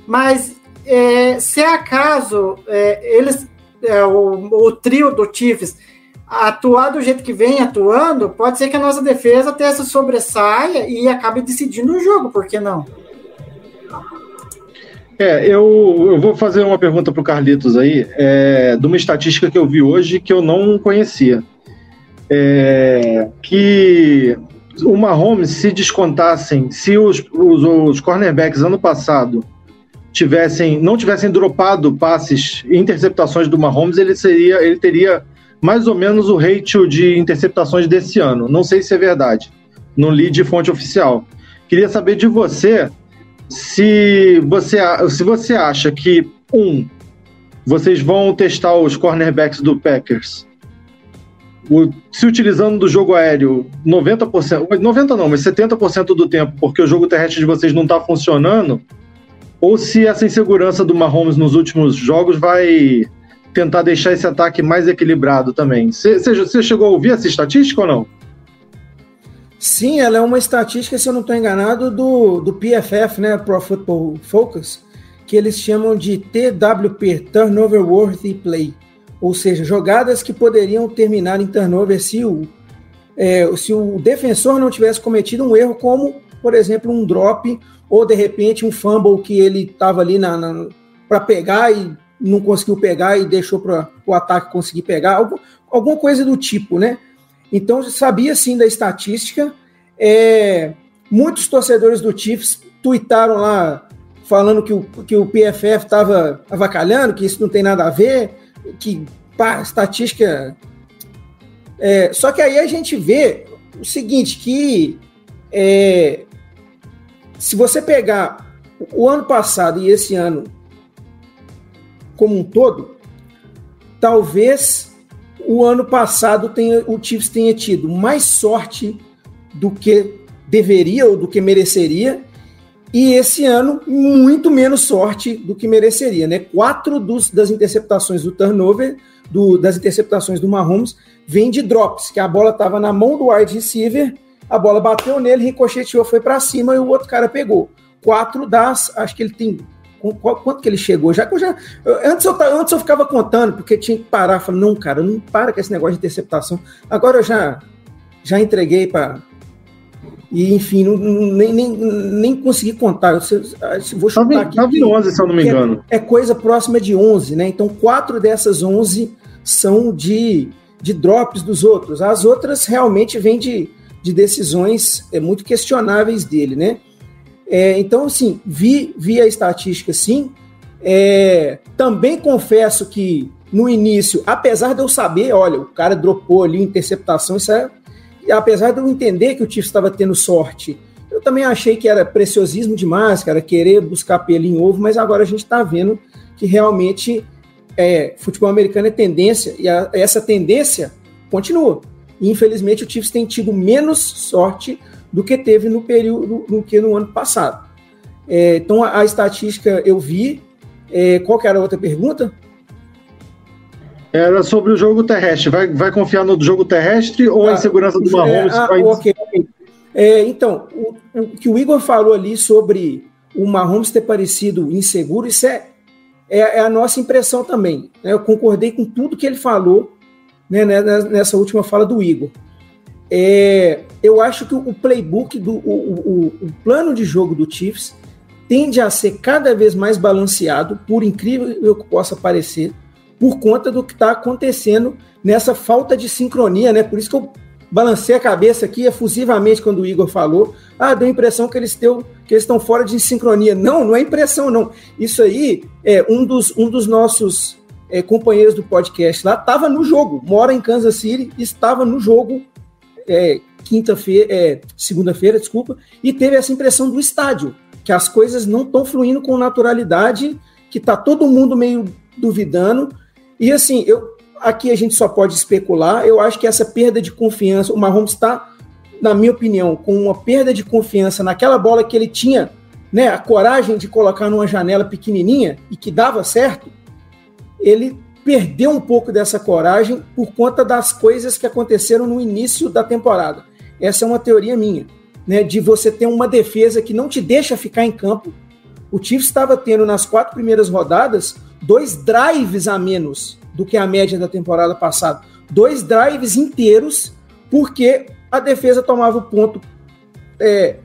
Mas é, se acaso é, eles, é, o, o, trio do Chiefs atuar do jeito que vem atuando, pode ser que a nossa defesa até se sobressaia e acabe decidindo o jogo, por que não? É, eu, eu vou fazer uma pergunta para o Carlitos aí, é, de uma estatística que eu vi hoje que eu não conhecia é, que o Mahomes, se descontassem, se os, os, os, cornerbacks ano passado tivessem, não tivessem dropado passes e interceptações do Mahomes, ele seria, ele teria mais ou menos o ratio de interceptações desse ano. Não sei se é verdade. Não li de fonte oficial. Queria saber de você se você, se você acha que um vocês vão testar os cornerbacks do Packers o, se utilizando do jogo aéreo 90%, 90% não, mas 70% do tempo, porque o jogo terrestre de vocês não está funcionando, ou se essa insegurança do Mahomes nos últimos jogos vai tentar deixar esse ataque mais equilibrado também. Você chegou a ouvir essa estatística ou não? Sim, ela é uma estatística, se eu não estou enganado, do, do PFF, né, Pro Football Focus, que eles chamam de TWP, Turnover Worthy Play ou seja, jogadas que poderiam terminar em turnover se o, é, se o defensor não tivesse cometido um erro, como, por exemplo, um drop ou de repente um fumble que ele estava ali na, na para pegar e não conseguiu pegar e deixou para o ataque conseguir pegar, algum, alguma coisa do tipo, né? Então, sabia sim da estatística. É, muitos torcedores do Chiefs tuitaram lá falando que o, que o PFF estava avacalhando, que isso não tem nada a ver que pá, estatística. É, só que aí a gente vê o seguinte: que é, se você pegar o ano passado e esse ano como um todo, talvez o ano passado tenha, o Chiefs tenha tido mais sorte do que deveria ou do que mereceria e esse ano, muito menos sorte do que mereceria, né? Quatro dos, das interceptações do turnover, do, das interceptações do Mahomes, vem de drops, que a bola estava na mão do wide receiver, a bola bateu nele, ricocheteou, foi para cima e o outro cara pegou. Quatro das, acho que ele tem quanto que ele chegou? Já que eu já. antes, eu, antes eu ficava contando, porque tinha que parar. Falei, não, cara, não para com esse negócio de interceptação. Agora eu já, já entreguei para E, enfim, não, nem, nem, nem consegui contar. Eu, vou chutar aqui. Tava em 11, se eu não me engano. É, é, coisa próxima de 11, né? Então, quatro dessas 11 são de, de drops dos outros. As outras realmente vêm de, de decisões é, muito questionáveis dele, né? É, então, assim, vi, vi a estatística, sim. É, também confesso que no início, apesar de eu saber, olha, o cara dropou ali interceptação, isso é apesar de eu entender que o Chiefs estava tendo sorte, eu também achei que era preciosismo demais, cara, querer buscar pelo em ovo, mas agora a gente está vendo que realmente é, futebol americano é tendência, e a, essa tendência continua. E, infelizmente, o Chiefs tem tido menos sorte do que teve no período do que no ano passado. É, então, a, a, estatística eu vi. É, qual era a outra pergunta? Era sobre o jogo terrestre. Vai, vai confiar no jogo terrestre ou ah, a insegurança do Mahomes? É, ah, vai... okay. é, então, o, o, que o Igor falou ali sobre o Mahomes ter parecido inseguro, isso é, é, é a nossa impressão também. Né? Eu concordei com tudo que ele falou né, né nessa última fala do Igor. É, eu acho que o playbook, do, o, o, o plano de jogo do Chiefs tende a ser cada vez mais balanceado, por incrível que possa parecer por conta do que está acontecendo nessa falta de sincronia, né? Por isso que eu balancei a cabeça aqui efusivamente quando o Igor falou. Ah, deu a impressão que eles, teu, que eles estão fora de sincronia. Não, não é impressão, não. Isso aí é um dos, um dos nossos é, companheiros do podcast lá, estava no jogo, mora em Kansas City, estava no jogo é, quinta-feira, é, segunda-feira, desculpa, e teve essa impressão do estádio, que as coisas não estão fluindo com naturalidade, que está todo mundo meio duvidando, e assim, eu aqui a gente só pode especular. Eu acho que essa perda de confiança, o Mahomes está, na minha opinião, com uma perda de confiança naquela bola que ele tinha, né, a coragem de colocar numa janela pequenininha e que dava certo. Ele perdeu um pouco dessa coragem por conta das coisas que aconteceram no início da temporada. Essa é uma teoria minha, né, de você ter uma defesa que não te deixa ficar em campo. O Chiefs estava tendo nas quatro primeiras rodadas dois drives a menos do que a média da temporada passada. Dois drives inteiros, porque a defesa tomava o ponto é,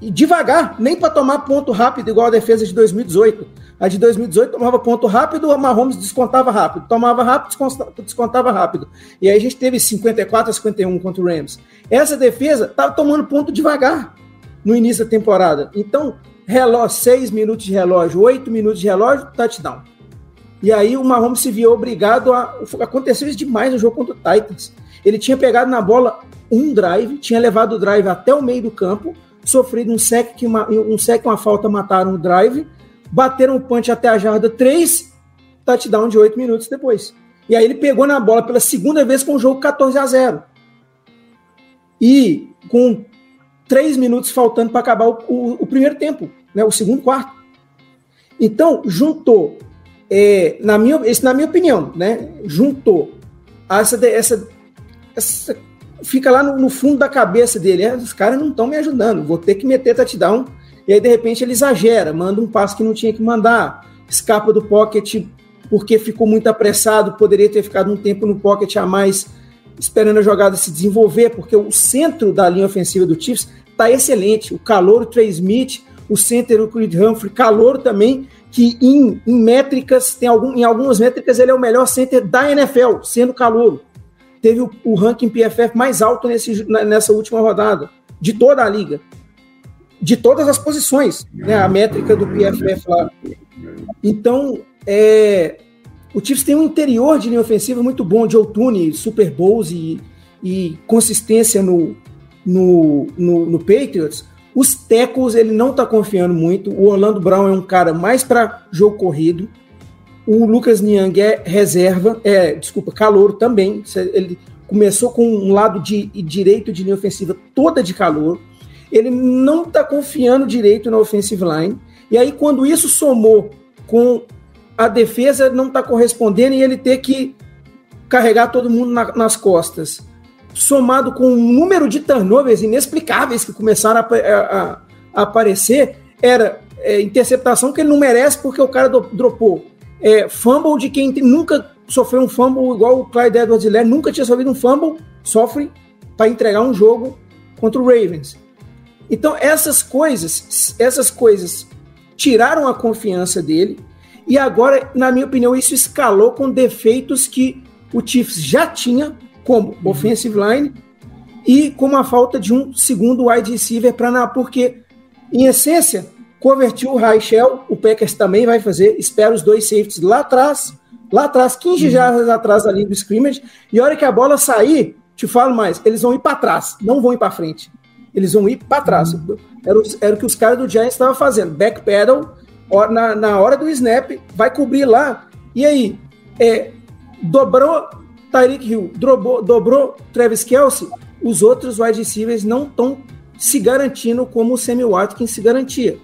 devagar, nem para tomar ponto rápido, igual a defesa de 2018. A de 2018 tomava ponto rápido, o Mahomes descontava rápido. Tomava rápido, descontava rápido. E aí a gente teve 54 a 51 contra o Rams. Essa defesa estava tomando ponto devagar no início da temporada. Então, relógio, 6 minutos de relógio, 8 minutos de relógio, touchdown. E aí o Mahomes se viu obrigado a. Aconteceu isso demais no jogo contra o Titans. Ele tinha pegado na bola um drive, tinha levado o drive até o meio do campo, sofrido um sec, que uma, um sec uma falta, mataram o drive, bateram o punch até a jarda 3, touchdown de 8 minutos depois. E aí ele pegou na bola pela segunda vez com o jogo 14 a 0. E com 3 minutos faltando para acabar o, o, o primeiro tempo né, o segundo quarto. Então, juntou, é, na, minha, isso na minha opinião, né, juntou essa, essa, essa fica lá no, no, fundo da cabeça dele, é, os caras não estão me ajudando, vou ter que meter touchdown, e aí de repente ele exagera, manda um passo que não tinha que mandar, escapa do pocket porque ficou muito apressado, poderia ter ficado um tempo no pocket a mais, esperando a jogada se desenvolver, porque o centro da linha ofensiva do Chiefs está excelente, o calor, o Trey Smith, o center, o Creed Humphrey, calor também, que em, em métricas, tem algum, em algumas métricas ele é o melhor center da NFL, sendo calor. Teve o, o ranking PFF mais alto nesse, nessa última rodada, de toda a liga. De todas as posições, né, a métrica do PFF lá. Então, é, o Chiefs tem um interior de linha ofensiva muito bom, de Outune, Super Bowls e, e consistência no, no, no, no Patriots, os tackles ele não está confiando muito. O Orlando Brown é um cara mais para jogo corrido. O Lucas Niang é reserva, é, desculpa, calor também. Ele começou com um lado de direito de linha ofensiva toda de calor. Ele não está confiando direito na offensive line. E aí, quando isso somou com a defesa não está correspondendo e ele ter que carregar todo mundo na, nas costas somado com um número de turnovers inexplicáveis que começaram a, a, a aparecer, era é, interceptação que ele não merece porque o cara do, dropou. É, fumble de quem nunca sofreu um fumble igual o Clyde Edwards Hiller, nunca tinha sofrido um fumble, sofre para entregar um jogo contra o Ravens. Então, essas coisas, essas coisas tiraram a confiança dele e agora, na minha opinião, isso escalou com defeitos que o Chiefs já tinha, como uhum. offensive line e com a falta de um segundo wide receiver para porque em essência, convertiu o Raichel, o Packers também vai fazer, espera os dois safeties lá atrás, lá atrás, 15 uhum. jardas atrás da linha do scrimmage, e a hora que a bola sair, te falo mais, eles vão ir para trás, não vão ir para frente. Eles vão ir para trás. Uhum. Era, o, era o que os caras do Giants estavam fazendo. Backpedal, na, na hora do snap, vai cobrir lá. E aí, é, dobrou Tyreek Hill, dobrou, dobrou Travis Kelsey, os outros wide receivers não estão se garantindo como o Sammy Watkins se garantia.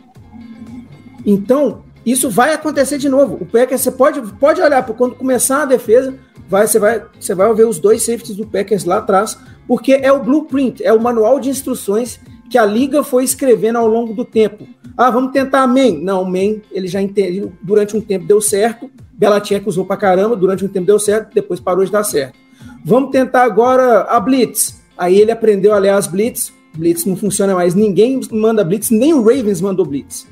Então, isso vai acontecer de novo. O Packers, você pode, pode olhar para quando começar a defesa, vai, você, vai, você vai ver os dois safeties do Packers lá atrás, porque é o blueprint, é o manual de instruções que a liga foi escrevendo ao longo do tempo. Ah, vamos tentar a main. Não, o main, ele já entendeu, durante um tempo deu certo, Belichick usou para caramba, durante um tempo deu certo, depois parou de dar certo. Vamos tentar agora a blitz. Aí ele aprendeu a ler as blitz, Blitz não funciona mais, ninguém manda Blitz, nem o Ravens mandou Blitz.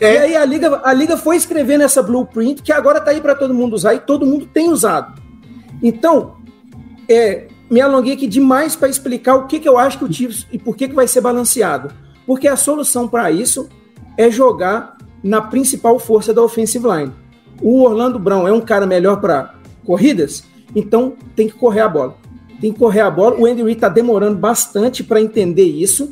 É. E aí a liga, a liga foi escrevendo essa blueprint que agora está aí para todo mundo usar e todo mundo tem usado. Então, é, me alonguei aqui demais para explicar o que, que eu acho que o Chiefs e por que, que vai ser balanceado. Porque a solução para isso é jogar na principal força da offensive line. O Orlando Brown é um cara melhor para corridas, então tem que correr a bola tem que correr a bola. O Andy Reid está demorando bastante para entender isso,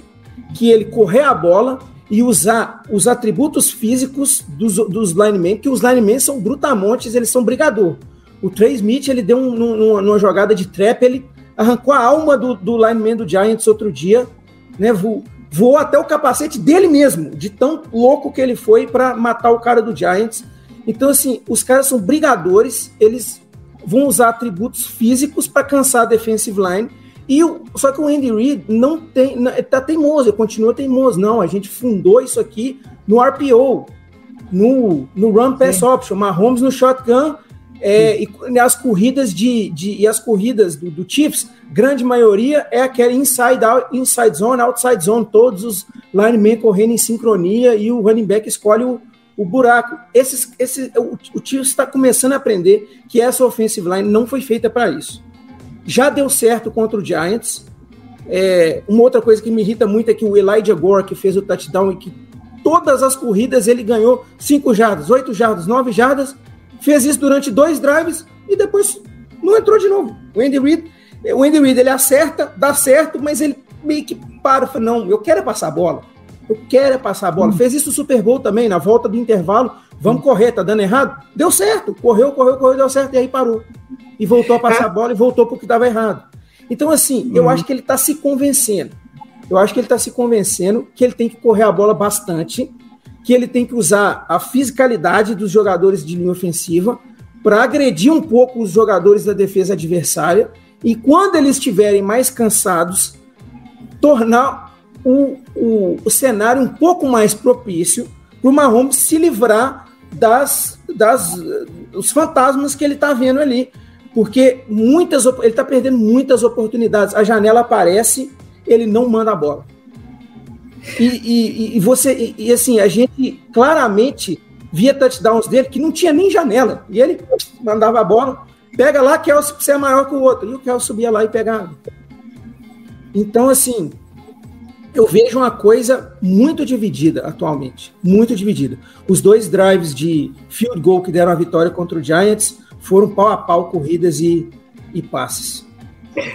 que ele correr a bola e usar os atributos físicos dos, dos linemen, que os linemen são brutamontes, eles são brigador. O Trey Smith, ele deu um, numa, jogada de trap, ele arrancou a alma do, do lineman do Giants outro dia, né, voou, até o capacete dele mesmo, de tão louco que ele foi para matar o cara do Giants. Então, assim, os caras são brigadores, eles vão usar atributos físicos para cansar a defensive line. E o, só que o Andy Reid não tem, tá teimoso, continua teimoso. Não, a gente fundou isso aqui no RPO, no, no Run Pass Sim. Option, Mahomes no shotgun. É, e, e, as corridas de, de e as corridas do, do, Chiefs, grande maioria é aquela inside out, inside zone, outside zone, todos os linemen correndo em sincronia e o running back escolhe o, o buraco. Esses, esse, o, o tio está começando a aprender que essa offensive line não foi feita para isso. Já deu certo contra o Giants. É, uma outra coisa que me irrita muito é que o Elijah Gore, que fez o touchdown e que todas as corridas ele ganhou 5 jardas, 8 jardas, 9 jardas, fez isso durante dois drives e depois não entrou de novo. O Andy Reid, o Andy Reid ele acerta, dá certo, mas ele meio que para, fala, não, eu quero é passar a bola. Eu quero é passar a bola. Hum. Fez isso no Super Bowl também, na volta do intervalo. Vamos hum. correr, tá dando errado? Deu certo. Correu, correu, correu, deu certo e aí parou. E voltou a passar a bola e voltou porque estava errado. Então, assim, eu hum. acho que ele está se convencendo. Eu acho que ele está se convencendo que ele tem que correr a bola bastante, que ele tem que usar a fisicalidade dos jogadores de linha ofensiva para agredir um pouco os jogadores da defesa adversária e quando eles estiverem mais cansados, tornar o, o, o cenário um pouco mais propício para o Mahomes se livrar das, das os fantasmas que ele está vendo ali. Porque muitas ele está perdendo muitas oportunidades. A janela aparece, ele não manda a bola. E, e, e você, e, e, assim, a gente claramente via touchdowns dele que não tinha nem janela. E ele mandava a bola, pega lá, que você é maior que o outro. E o Kel subia lá e pegava. Então, assim, eu vejo uma coisa muito dividida atualmente, muito dividida. Os dois drives de field goal que deram a vitória contra o Giants foram pau a pau corridas e, e passes.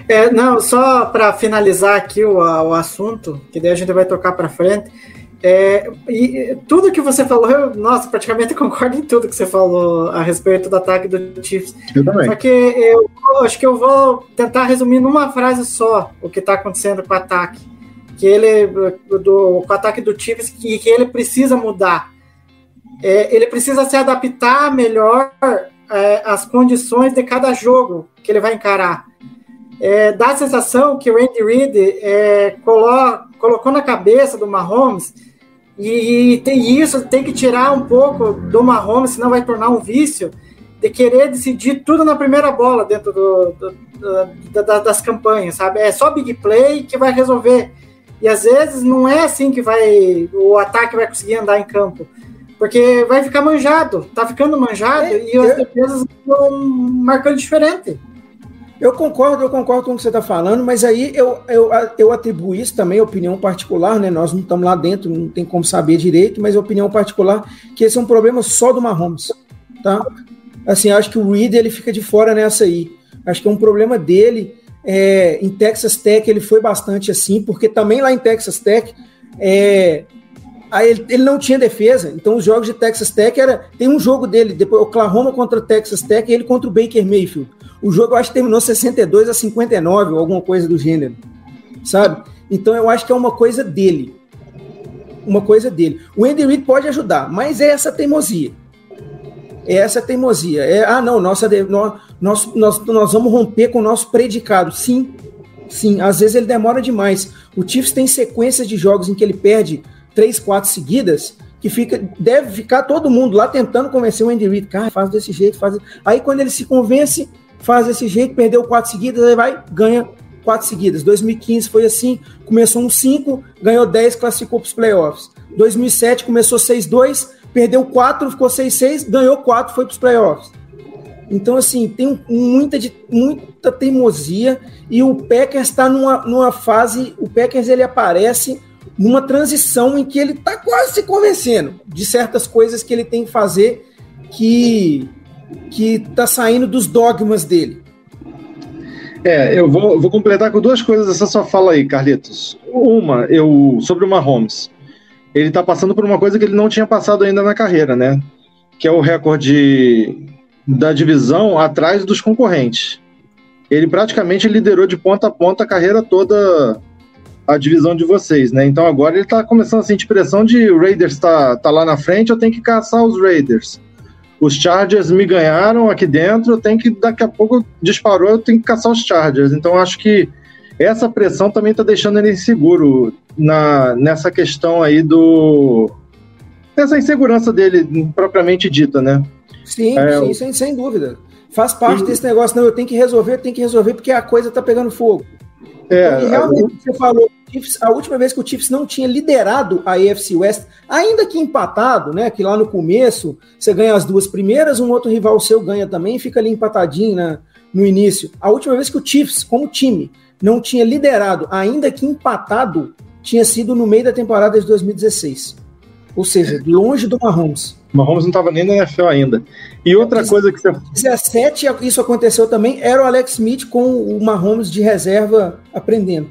É, não, só para finalizar aqui o, o assunto, que daí a gente vai tocar para frente. É, e tudo que você falou, eu, nossa, praticamente concordo em tudo que você falou a respeito do ataque do Chiefs. Eu também. Só que eu, eu acho que eu vou tentar resumir numa frase só o que está acontecendo com o ataque que ele do com o ataque do Chiefs que, que ele precisa mudar. É, ele precisa se adaptar melhor é, às condições de cada jogo que ele vai encarar. É, dá a sensação que o Andy Reid é, colo, colocou na cabeça do Mahomes e, e tem isso tem que tirar um pouco do Mahomes, senão vai tornar um vício de querer decidir tudo na primeira bola dentro do, do, do, das campanhas, sabe? É só big play que vai resolver E às vezes não é assim que vai o ataque vai conseguir andar em campo. Porque vai ficar manjado, tá ficando manjado É, e as defesas estão marcando diferente. Eu concordo, eu concordo com o que você está falando, mas aí eu, eu, eu atribuo isso também, opinião particular, né? Nós não estamos lá dentro, não tem como saber direito, mas opinião particular, que esse é um problema só do Mahomes, tá? Assim, acho que o Reed ele fica de fora nessa aí. Acho que é um problema dele. É, em Texas Tech ele foi bastante assim, porque também lá em Texas Tech é, ele, ele não tinha defesa, então os jogos de Texas Tech era. Tem um jogo dele, depois Oklahoma contra Texas Tech e ele contra o Baker Mayfield. O jogo eu acho que terminou 62 a 59 ou alguma coisa do gênero, sabe? Então eu acho que é uma coisa dele. Uma coisa dele. O Andy Reid pode ajudar, mas é essa teimosia. É essa teimosia. É, ah, não, nossa, nós, nós, nós, nós vamos romper com o nosso predicado. Sim, sim. Às vezes ele demora demais. O Chiefs tem sequências de jogos em que ele perde três, quatro seguidas, que fica, deve ficar todo mundo lá tentando convencer o Andy Reid. Cara, faz desse jeito, faz. Aí quando ele se convence, faz desse jeito, perdeu quatro seguidas, aí vai, ganha quatro seguidas. 2015 foi assim, começou um 5, ganhou 10, classificou para os playoffs. 2007 começou 6-2, perdeu 4, ficou 6-6, ganhou 4, foi para os playoffs. Então, assim, tem muita, muita teimosia e o Packers está numa, numa fase. O Packers ele aparece numa transição em que ele está quase se convencendo de certas coisas que ele tem que fazer que que tá saindo dos dogmas dele. É, eu vou, vou completar com duas coisas essa sua fala aí, Carlitos. Uma, eu sobre o Mahomes. Ele tá passando por uma coisa que ele não tinha passado ainda na carreira, né? Que é o recorde da divisão atrás dos concorrentes. Ele praticamente liderou de ponta a ponta a carreira toda a divisão de vocês, né? Então agora ele tá começando a sentir pressão de Raiders tá, tá lá na frente, eu tenho que caçar os Raiders. Os Chargers me ganharam aqui dentro, eu tenho que, daqui a pouco disparou, eu tenho que caçar os Chargers. Então acho que essa pressão também está deixando ele inseguro na, nessa questão aí do. Nessa insegurança dele, propriamente dita, né? Sim, É, sim, sem, sem dúvida. Faz parte E- desse negócio, não, eu tenho que resolver, eu tenho que resolver porque a coisa tá pegando fogo. É, E realmente, você falou, Chiefs- a última vez que o Chiefs não tinha liderado a AFC West, ainda que empatado, né? Que lá no começo você ganha as duas primeiras, um outro rival seu ganha também, fica ali empatadinho na, no início. A última vez que o Chiefs, como time, não tinha liderado, ainda que empatado, tinha sido no meio da temporada de 2016. Ou seja, longe do Mahomes. Mahomes não estava nem na NFL ainda. E outra coisa que você 17, isso aconteceu também, era o Alex Smith com o Mahomes de reserva aprendendo.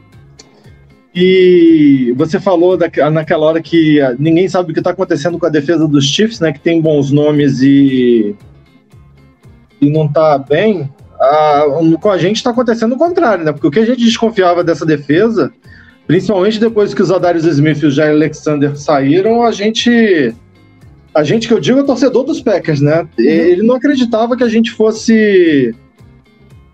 E você falou da- naquela hora que ah, ninguém sabe o que está acontecendo com a defesa dos Chiefs, né? Que tem bons nomes e, e não tá bem. Ah, com a gente está acontecendo o contrário, né? Porque o que a gente desconfiava dessa defesa, principalmente depois que os Adarius Smith e o Jair Alexander saíram, a gente. A gente que eu digo é o torcedor dos Packers, né? Ele não acreditava que a gente fosse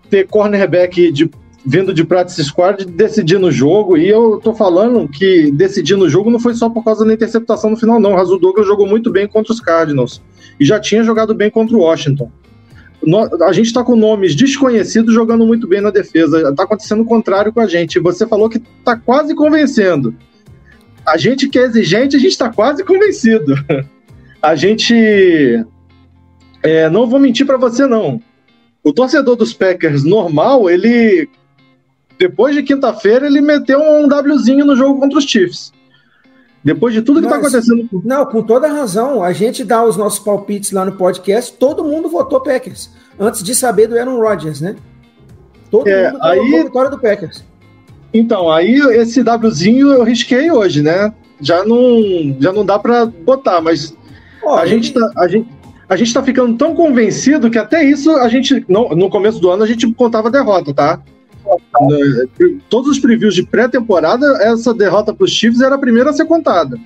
ter cornerback de vindo de practice squad decidir no jogo, e eu tô falando que decidir no jogo não foi só por causa da interceptação no final, não. O Rasul Douglas jogou muito bem contra os Cardinals e já tinha jogado bem contra o Washington. A gente tá com nomes desconhecidos jogando muito bem na defesa. Tá acontecendo o contrário com a gente. Você falou que tá quase convencendo. A gente que é exigente, a gente tá quase convencido. (laughs) A gente. é, não vou mentir para você, não. O torcedor dos Packers normal, ele depois de quinta-feira, ele meteu um Wzinho no jogo contra os Chiefs. Depois de tudo que está acontecendo. Não, com toda razão. A gente dá os nossos palpites lá no podcast, todo mundo votou Packers. Antes de saber do Aaron Rodgers, né? Todo É, mundo aí- a vitória do Packers. Então, aí esse Wzinho eu risquei hoje, né? Já não, já não dá para botar, mas Ó, a gente, tá, a, gente, a gente tá ficando tão convencido que até isso a gente. Não, no começo do ano a gente contava derrota, tá? Todos os previews de pré-temporada, essa derrota para os Chiefs era a primeira a ser contada.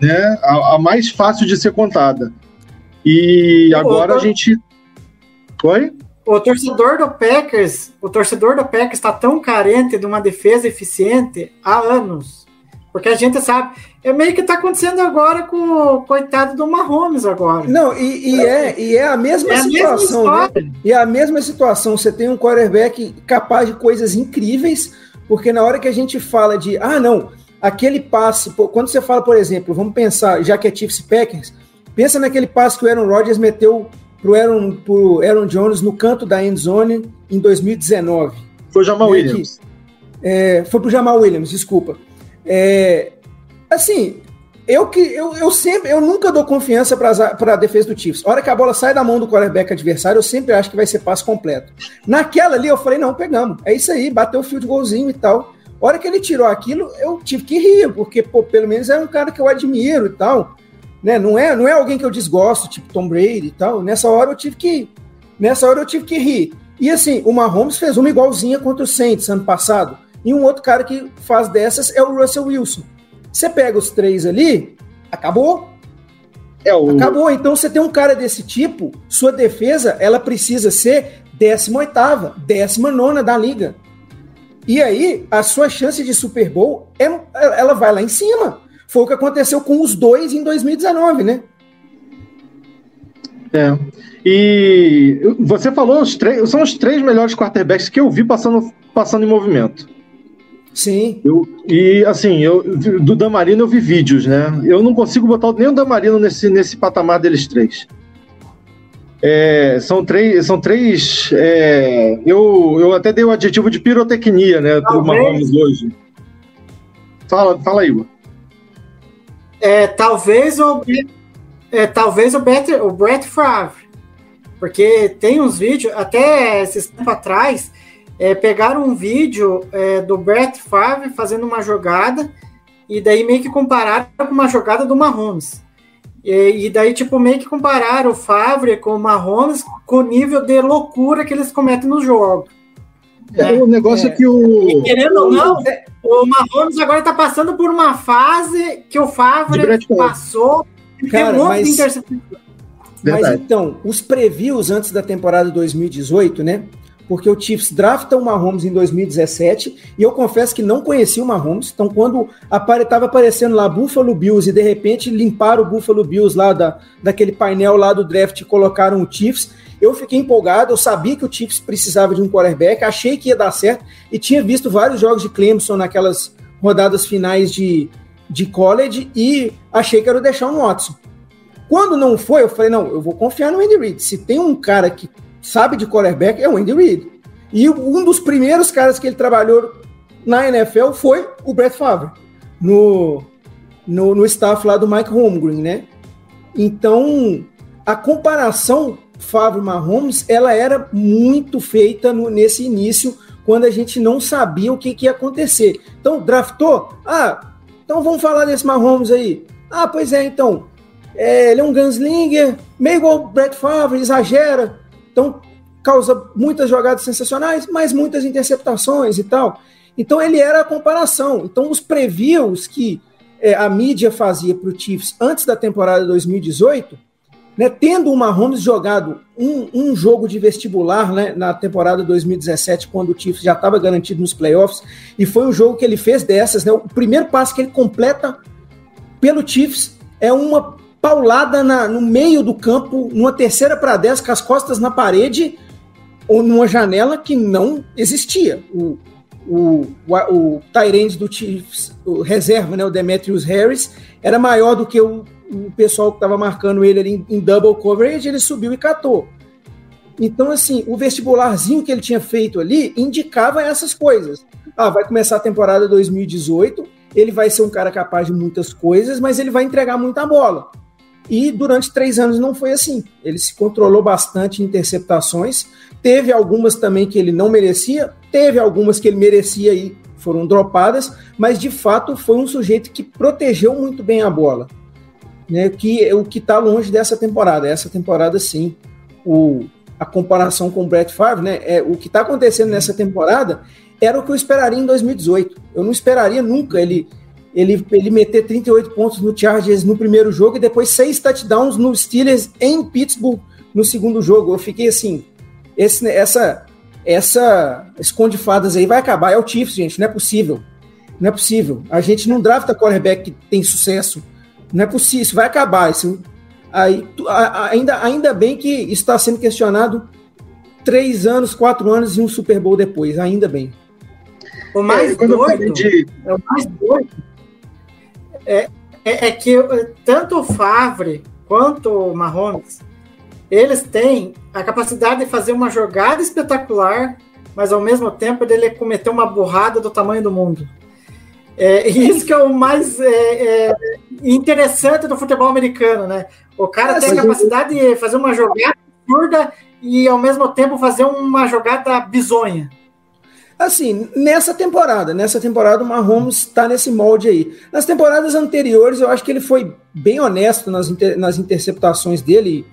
Né? A, a mais fácil de ser contada. E agora a gente. Oi? O torcedor do Packers, o torcedor do Packers está tão carente de uma defesa eficiente há anos. Porque a gente sabe, é meio que está acontecendo agora com o coitado do Mahomes agora. Não, e, e é, e é a mesma É a mesma situação, né? E é a mesma situação. Você tem um quarterback capaz de coisas incríveis, Porque na hora que a gente fala de, ah, não, aquele passe, quando você fala, por exemplo, vamos pensar, já que é Chiefs e Packers, pensa naquele passe que o Aaron Rodgers meteu pro Aaron, pro Aaron Jones no canto da end zone em 2019. Foi o Jamal Meio Williams. que- é, foi pro Jamal Williams, desculpa. É, assim, eu que eu, eu sempre, eu nunca dou confiança para a defesa do Chiefs. A hora que a bola sai da mão do quarterback adversário, eu sempre acho que vai ser passe completo. Naquela ali eu falei, não, pegamos. É isso aí, bateu o field golzinho e tal. A hora que ele tirou aquilo, eu tive que rir, porque pô, pelo menos é um cara que eu admiro e tal. Né? Não é, não é alguém que eu desgosto, tipo Tom Brady e tal. Nessa hora eu tive que nessa hora eu tive que rir. E assim, o Mahomes fez uma igualzinha contra o Saints ano passado. E um outro cara que faz dessas é o Russell Wilson. Você pega os três ali, acabou. É, o, Acabou. Então você tem um cara desse tipo, sua defesa, ela precisa ser 18ª, 19 da liga. E aí, a sua chance de Super Bowl, é, ela vai lá em cima. Foi o que aconteceu com os dois em 2019, né? É. E você falou, os três, são os três melhores quarterbacks que eu vi passando, passando em movimento. Sim. Eu, e assim, eu, do Damarino eu vi vídeos, né? Eu não consigo botar nem o Damarino nesse, nesse patamar deles três. É, são três. São três é, eu, eu até dei o adjetivo de pirotecnia, né? Talvez. Mahomes hoje. Fala, fala aí. É, talvez o é, talvez o Brett, o Brett Favre, porque tem uns vídeos, até esses tempo atrás, é, pegaram um vídeo é, do Brett Favre fazendo uma jogada e daí meio que compararam com uma jogada do Mahomes. E, e daí, tipo, meio que compararam o Favre com o Mahomes com o nível de loucura que eles cometem no jogo. É, o negócio é, que o. E querendo ou não, o Mahomes agora tá passando por uma fase que o Favre passou. Cara, tem um monte mas- de interceptação. Mas então, os previews antes da temporada 2018, né? Porque o Chiefs drafta o Mahomes em 2017 e eu confesso que não conhecia o Mahomes. Então, quando estava aparecendo lá Buffalo Bills e de repente limparam o Buffalo Bills lá da, daquele painel lá do draft e colocaram o Chiefs, eu fiquei empolgado. Eu sabia que o Chiefs precisava de um quarterback, achei que ia dar certo e tinha visto vários jogos de Clemson naquelas rodadas finais de, de college e achei que era o Deshaun Watson. Quando não foi, eu falei, não, eu vou confiar no Andy Reid. Se tem um cara que sabe de quarterback, é o Andy Reid. E um dos primeiros caras que ele trabalhou na NFL foi o Brett Favre, no, no, no staff lá do Mike Holmgren, né? Então, a comparação Favre-Mahomes, ela era muito feita no- nesse início, quando a gente não sabia o que, que ia acontecer. Então, draftou? Ah, então vamos falar desse Mahomes aí. Ah, pois é, então, é, ele é um gunslinger, meio igual o Brett Favre, exagera. Então, causa muitas jogadas sensacionais, mas muitas interceptações e tal. Então, ele era a comparação. Então, os previews que é, a mídia fazia para o Chiefs antes da temporada 2018, né, tendo o Mahomes jogado um, um jogo de vestibular né, na temporada 2017, quando o Chiefs já estava garantido nos playoffs, e foi um jogo que ele fez dessas. Né, o primeiro passe que ele completa pelo Chiefs é uma paulada na- no meio do campo, numa terceira para 10, com as costas na parede, ou numa janela que não existia. O, o, o, o Tyrande do Chiefs, o reserva, né, o Demetrius Harris, era maior do que o, o pessoal que estava marcando ele ali em, em double coverage, ele subiu e catou. Então, assim, o vestibularzinho que ele tinha feito ali indicava essas coisas. Ah, vai começar a temporada 2018, ele vai ser um cara capaz de muitas coisas, mas ele vai entregar muita bola. E durante três anos não foi assim. Ele se controlou bastante em interceptações. Teve algumas também que ele não merecia, teve algumas que ele merecia e foram dropadas, mas de fato foi um sujeito que protegeu muito bem a bola. Né, que o que está longe dessa temporada. Essa temporada, sim, o, a comparação com o Brett Favre, né, é, o que está acontecendo nessa temporada era o que eu esperaria em 2018. Eu não esperaria nunca ele, ele, ele meter 38 pontos no Chargers no primeiro jogo e depois seis touchdowns no Steelers em Pittsburgh no segundo jogo. Eu fiquei assim, esse, essa, essa esconde fadas aí vai acabar. É o Chiefs, gente, não é possível. Não é possível. A gente não drafta quarterback que tem sucesso. Não é possível, isso vai acabar. Isso, aí, tu- a- a- ainda, ainda bem que está sendo questionado três anos, quatro anos e um Super Bowl depois. Ainda bem. O mais É, doido, de. é o mais doido é, é, é que eh, tanto o Favre quanto o Mahomes, eles têm a capacidade de fazer uma jogada espetacular, mas ao mesmo tempo dele cometer uma burrada do tamanho do mundo. É, (laughs) isso que é o mais é, é, interessante do futebol americano, né? O cara Ah, tem a capacidade de fazer uma jogada absurda e ao mesmo tempo fazer uma jogada bizonha. Assim, nessa temporada, nessa temporada o Mahomes está nesse molde aí. Nas temporadas anteriores, eu acho que ele foi bem honesto nas, inter- nas interceptações dele.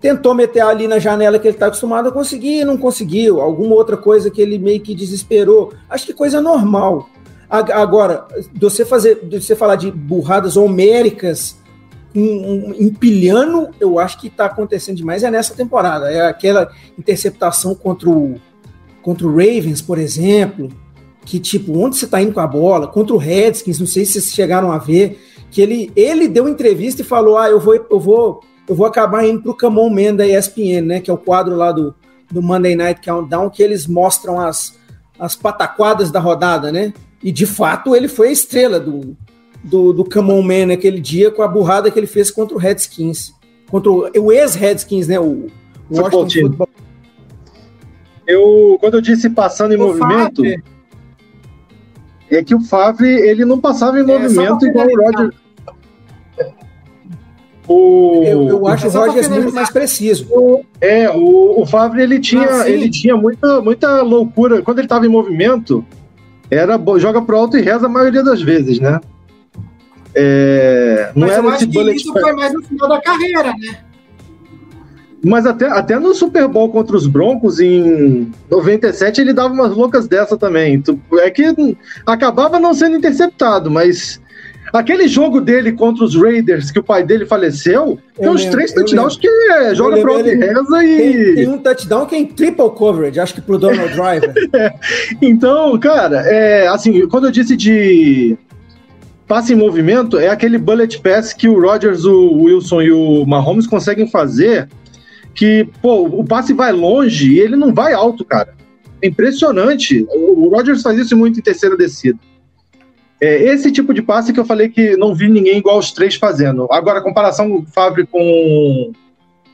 Tentou meter ali na janela que ele está acostumado a conseguir não conseguiu. Alguma outra coisa que ele meio que desesperou. Acho que coisa normal. Agora, você fazer, você falar de burradas homéricas um, um, empilhando, eu acho que está acontecendo demais é nessa temporada. É aquela interceptação contra o contra o Ravens, por exemplo, que tipo, onde você tá indo com a bola? Contra o Redskins, não sei se vocês chegaram a ver, que ele, ele deu entrevista e falou: "Ah, eu vou eu vou eu vou acabar indo pro Come On Man da ESPN, né, que é o quadro lá do, do Monday Night Countdown que eles mostram as as pataquadas da rodada, né? E de fato ele foi a estrela do do, do Come On Man naquele dia com a burrada que ele fez contra o Redskins, contra o, o ex-Redskins, né, o o Washington. Football Eu, quando eu disse passando em O movimento, Favre- é que o Favre ele não passava em É, movimento igual o. Roger. O, Eu, eu acho o Rodgers muito mais preciso. É, o, o Favre ele tinha, Ah, ele tinha muita, muita loucura. Quando ele estava em movimento, era joga pro alto e reza a maioria das vezes, né? É, não Mas eu era esse acho que isso foi mais no final da carreira, né? Mas até, até no Super Bowl contra os Broncos, em 97, ele dava umas loucas dessa também. É que acabava não sendo interceptado, mas aquele jogo dele contra os Raiders, que o pai dele faleceu, tem Eu uns lembro, três eu touchdowns que é, joga lembro, pro alto e ele- reza Tem, e. tem um touchdown que é em triple coverage, acho que pro Donald Driver. (laughs) Então, cara, é, assim, quando eu disse de passe em movimento, é aquele bullet pass que o Rodgers, o Wilson e o Mahomes conseguem fazer, que, pô, o passe vai longe e ele não vai alto, cara. É impressionante. O, Rodgers faz isso muito em terceira descida. É esse tipo de passe que eu falei que não vi ninguém igual os três fazendo. Agora, a comparação do Favre com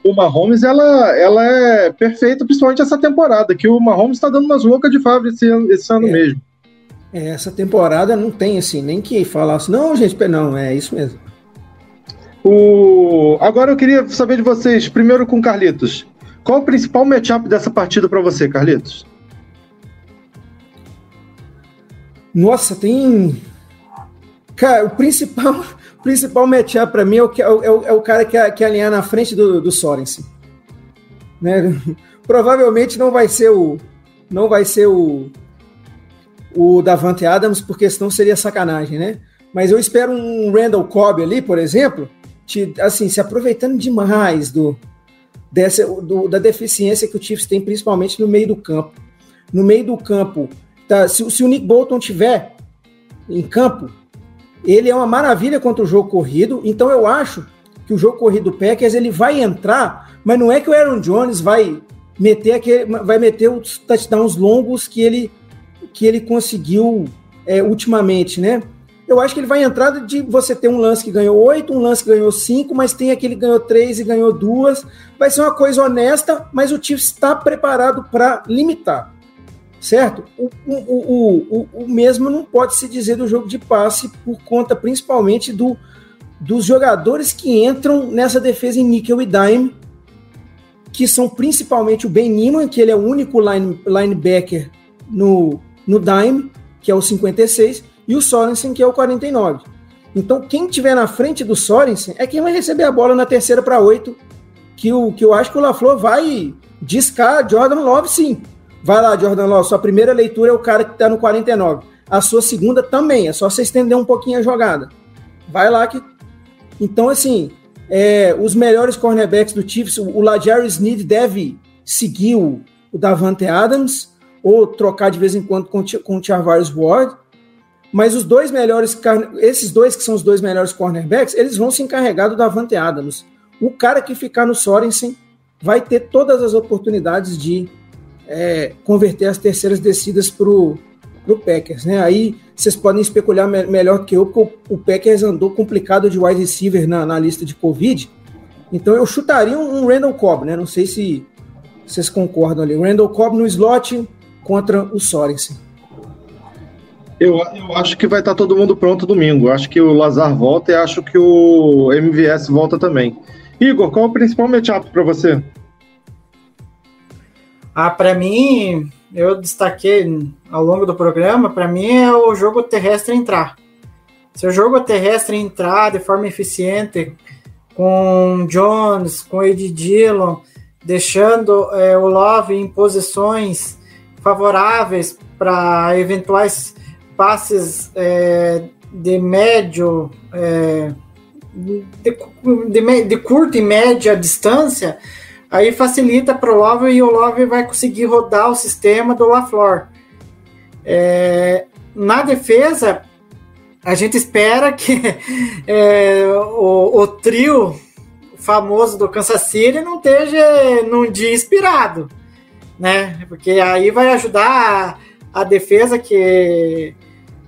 o Mahomes, ela, ela é perfeita, principalmente essa temporada, que o Mahomes está dando umas loucas de Favre esse, ano- esse ano É. mesmo. É, essa temporada não tem assim, nem que falasse, não, gente, não, é isso mesmo. O... Agora eu queria saber de vocês, primeiro com Carlitos. Qual o principal matchup dessa partida para você, Carlitos? Nossa, tem. Cara, o principal, (laughs) principal matchup pra mim é é o, é o- é o cara que, que alinhar na frente do, do Sorensen. Né? (laughs) Provavelmente não vai ser o. Não vai ser o. O Davante Adams, porque senão seria sacanagem, né? Mas eu espero um Randall Cobb ali, por exemplo, te- assim, se aproveitando demais do, dessa, do- da deficiência que o Chiefs tem, principalmente no meio do campo. No meio do campo, tá, se, se o Nick Bolton tiver em campo, ele é uma maravilha contra o jogo corrido. Então eu acho que o jogo corrido do Packers ele vai entrar, mas não é que o Aaron Jones vai meter aquele, vai meter os touchdowns longos que ele que ele conseguiu é, ultimamente, né? Eu acho que ele vai entrar de você ter um lance que ganhou oito, um lance que ganhou cinco, mas tem aquele que ganhou três e ganhou duas. Vai ser uma coisa honesta, mas o Chiefs está preparado para limitar, certo? O, o, o, o, mesmo não pode se dizer do jogo de passe por conta principalmente do, dos jogadores que entram nessa defesa em níquel e dime, que são principalmente o Ben Neiman, que ele é o único line, linebacker no, no dime, que é o 56, e o Sorensen, que é o 49. Então, quem tiver na frente do Sorensen é quem vai receber a bola na terceira para oito, que, o, que eu acho que o LaFleur vai discar Jordan Love, sim. Vai lá, Jordan Love, sua primeira leitura é o cara que está no 49. A sua segunda também, é só você estender um pouquinho a jogada. Vai lá que. Então, assim, é, os melhores cornerbacks do Chiefs, o Lajari Sneed deve seguir o, o Davante Adams, ou trocar de vez em quando com, com o Charvarius Ward. Mas os dois melhores, esses dois que são os dois melhores cornerbacks, eles vão se encarregar do Davante Adams. O cara que ficar no Sorensen vai ter todas as oportunidades de é, converter as terceiras descidas pro Packers, né? Aí vocês podem especular me melhor que eu, porque o, o, Packers andou complicado de wide receiver na, na lista de Covid. Então eu chutaria um, um Randall Cobb, né? Não sei se vocês concordam ali. O Randall Cobb no slot contra o Sorensen. Eu, eu acho que vai estar todo mundo pronto domingo. Acho que o Lazar volta e acho que o MVS volta também. Igor, qual é o principal matchup para você? Ah, para mim, eu destaquei ao longo do programa, para mim é o jogo terrestre entrar. Se o jogo terrestre entrar de forma eficiente, com Jones, com Ed Dillon, deixando é, o Love em posições favoráveis para eventuais passes é, de médio, é, de, de, de curta e média distância, aí facilita para o Love e o Love vai conseguir rodar o sistema do LaFleur. É, na defesa, a gente espera que (laughs) é, o, o, trio famoso do Kansas City não esteja num dia inspirado, né? Porque aí vai ajudar a, a defesa que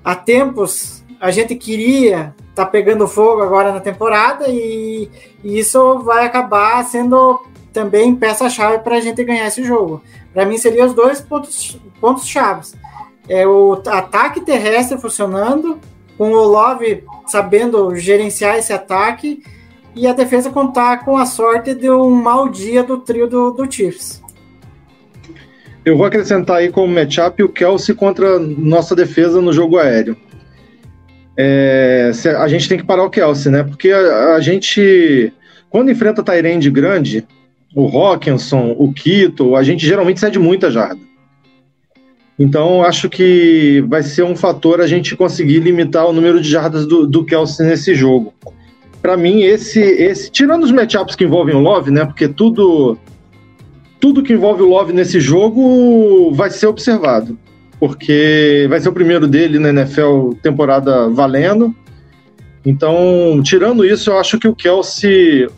há tempos a gente queria tá pegando fogo agora na temporada e, e isso vai acabar sendo também peça-chave para a gente ganhar esse jogo. Para mim, seria os dois pontos, pontos chaves. É o ataque terrestre funcionando, com o Love sabendo gerenciar esse ataque e a defesa contar com a sorte de um mau dia do trio do, do Chiefs. Eu vou acrescentar aí como matchup o Kelsey contra nossa defesa no jogo aéreo. É, a gente tem que parar o Kelsey, né? Porque a, a gente, quando enfrenta Tyrande grande, o Hawkinson, o Kito, a gente geralmente cede muita jarda. Então, acho que vai ser um fator a gente conseguir limitar o número de jardas do, do Kelsey nesse jogo. Para mim, esse, esse, tirando os matchups que envolvem o Love, né? Porque tudo, tudo que envolve o Love nesse jogo vai ser observado, porque vai ser o primeiro dele na NFL temporada valendo. Então, tirando isso, eu acho que o Kelsey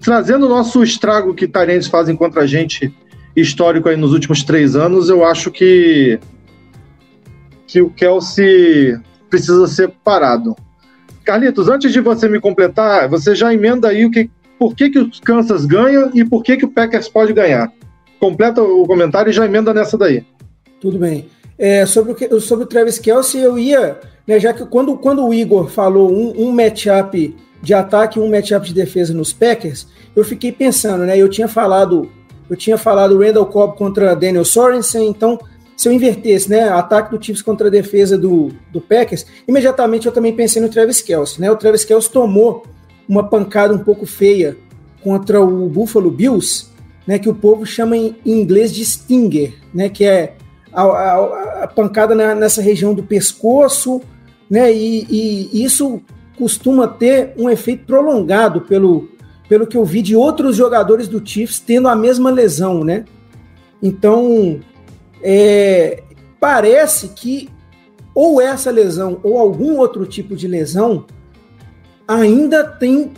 trazendo o nosso estrago que Tarentes fazem contra a gente histórico aí nos últimos três anos, eu acho que que o Kelsey precisa ser parado. Carlitos, antes de você me completar, você já emenda aí o que, por que, que o Kansas ganha e por que, que o Packers pode ganhar. Completa o comentário e já emenda nessa daí. Tudo bem. É, sobre, o, sobre o Travis Kelsey, eu ia, né, já que quando, quando o Igor falou um, um matchup de ataque e um matchup de defesa nos Packers, eu fiquei pensando, né? Eu tinha falado, eu tinha falado Randall Cobb contra Daniel Sorensen, então se eu invertesse, né, ataque do Chiefs contra a defesa do, do Packers, imediatamente eu também pensei no Travis Kelce, né? O Travis Kelce tomou uma pancada um pouco feia contra o Buffalo Bills, né, que o povo chama em inglês de stinger, né, que é a, a, a pancada na, nessa região do pescoço, né, e, e isso costuma ter um efeito prolongado pelo, pelo que eu vi de outros jogadores do Chiefs tendo a mesma lesão, né? Então, é, parece que ou essa lesão ou algum outro tipo de lesão ainda tem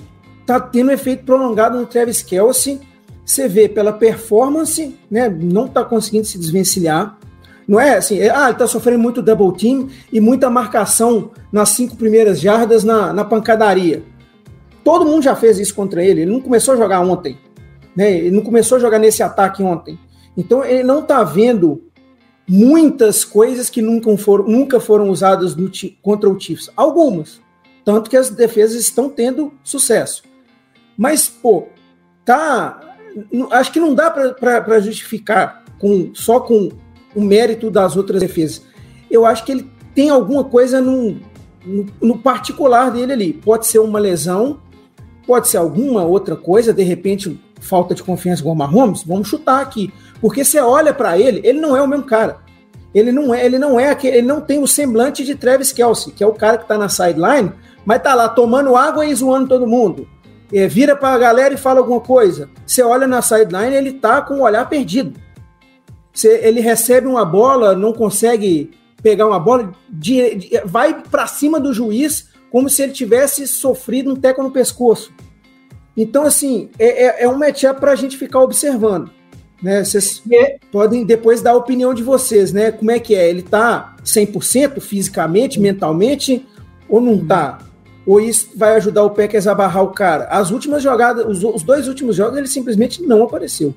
tá tendo efeito prolongado no Travis Kelsey. Você vê pela performance, né? Não tá conseguindo se desvencilhar. Não é assim, é, ah, ele tá sofrendo muito double team e muita marcação nas cinco primeiras jardas na, na pancadaria. Todo mundo já fez isso contra ele. Ele não começou a jogar ontem. Né? Ele não começou a jogar nesse ataque ontem. Então ele não tá vendo muitas coisas que nunca foram, nunca foram usadas no, contra o Chiefs. Algumas. Tanto que as defesas estão tendo sucesso. Mas, pô, tá. Acho que não dá para justificar com, só com o mérito das outras defesas. Eu acho que ele tem alguma coisa no, no, no particular dele ali. Pode ser uma lesão, pode ser alguma outra coisa, de repente falta de confiança com o Mahomes, vamos chutar aqui. Porque você olha para ele, ele não é o mesmo cara. Ele não é, ele não é aquele, ele não tem o semblante de Travis Kelsey, que é o cara que tá na sideline, mas tá lá tomando água e zoando todo mundo. É, vira para a galera e fala alguma coisa. Você olha na sideline, ele tá com o olhar perdido. Você, ele recebe uma bola, não consegue pegar uma bola, de, de, vai para cima do juiz como se ele tivesse sofrido um teco no pescoço. Então, assim, é, é, é um matchup para a gente ficar observando. Né? Vocês é. podem depois dar a opinião de vocês, né? Como é que é? Ele tá 100% fisicamente, mentalmente ou não tá? Ou isso vai ajudar o Packers a barrar o cara? As últimas jogadas, os, os dois últimos jogos, ele simplesmente não apareceu.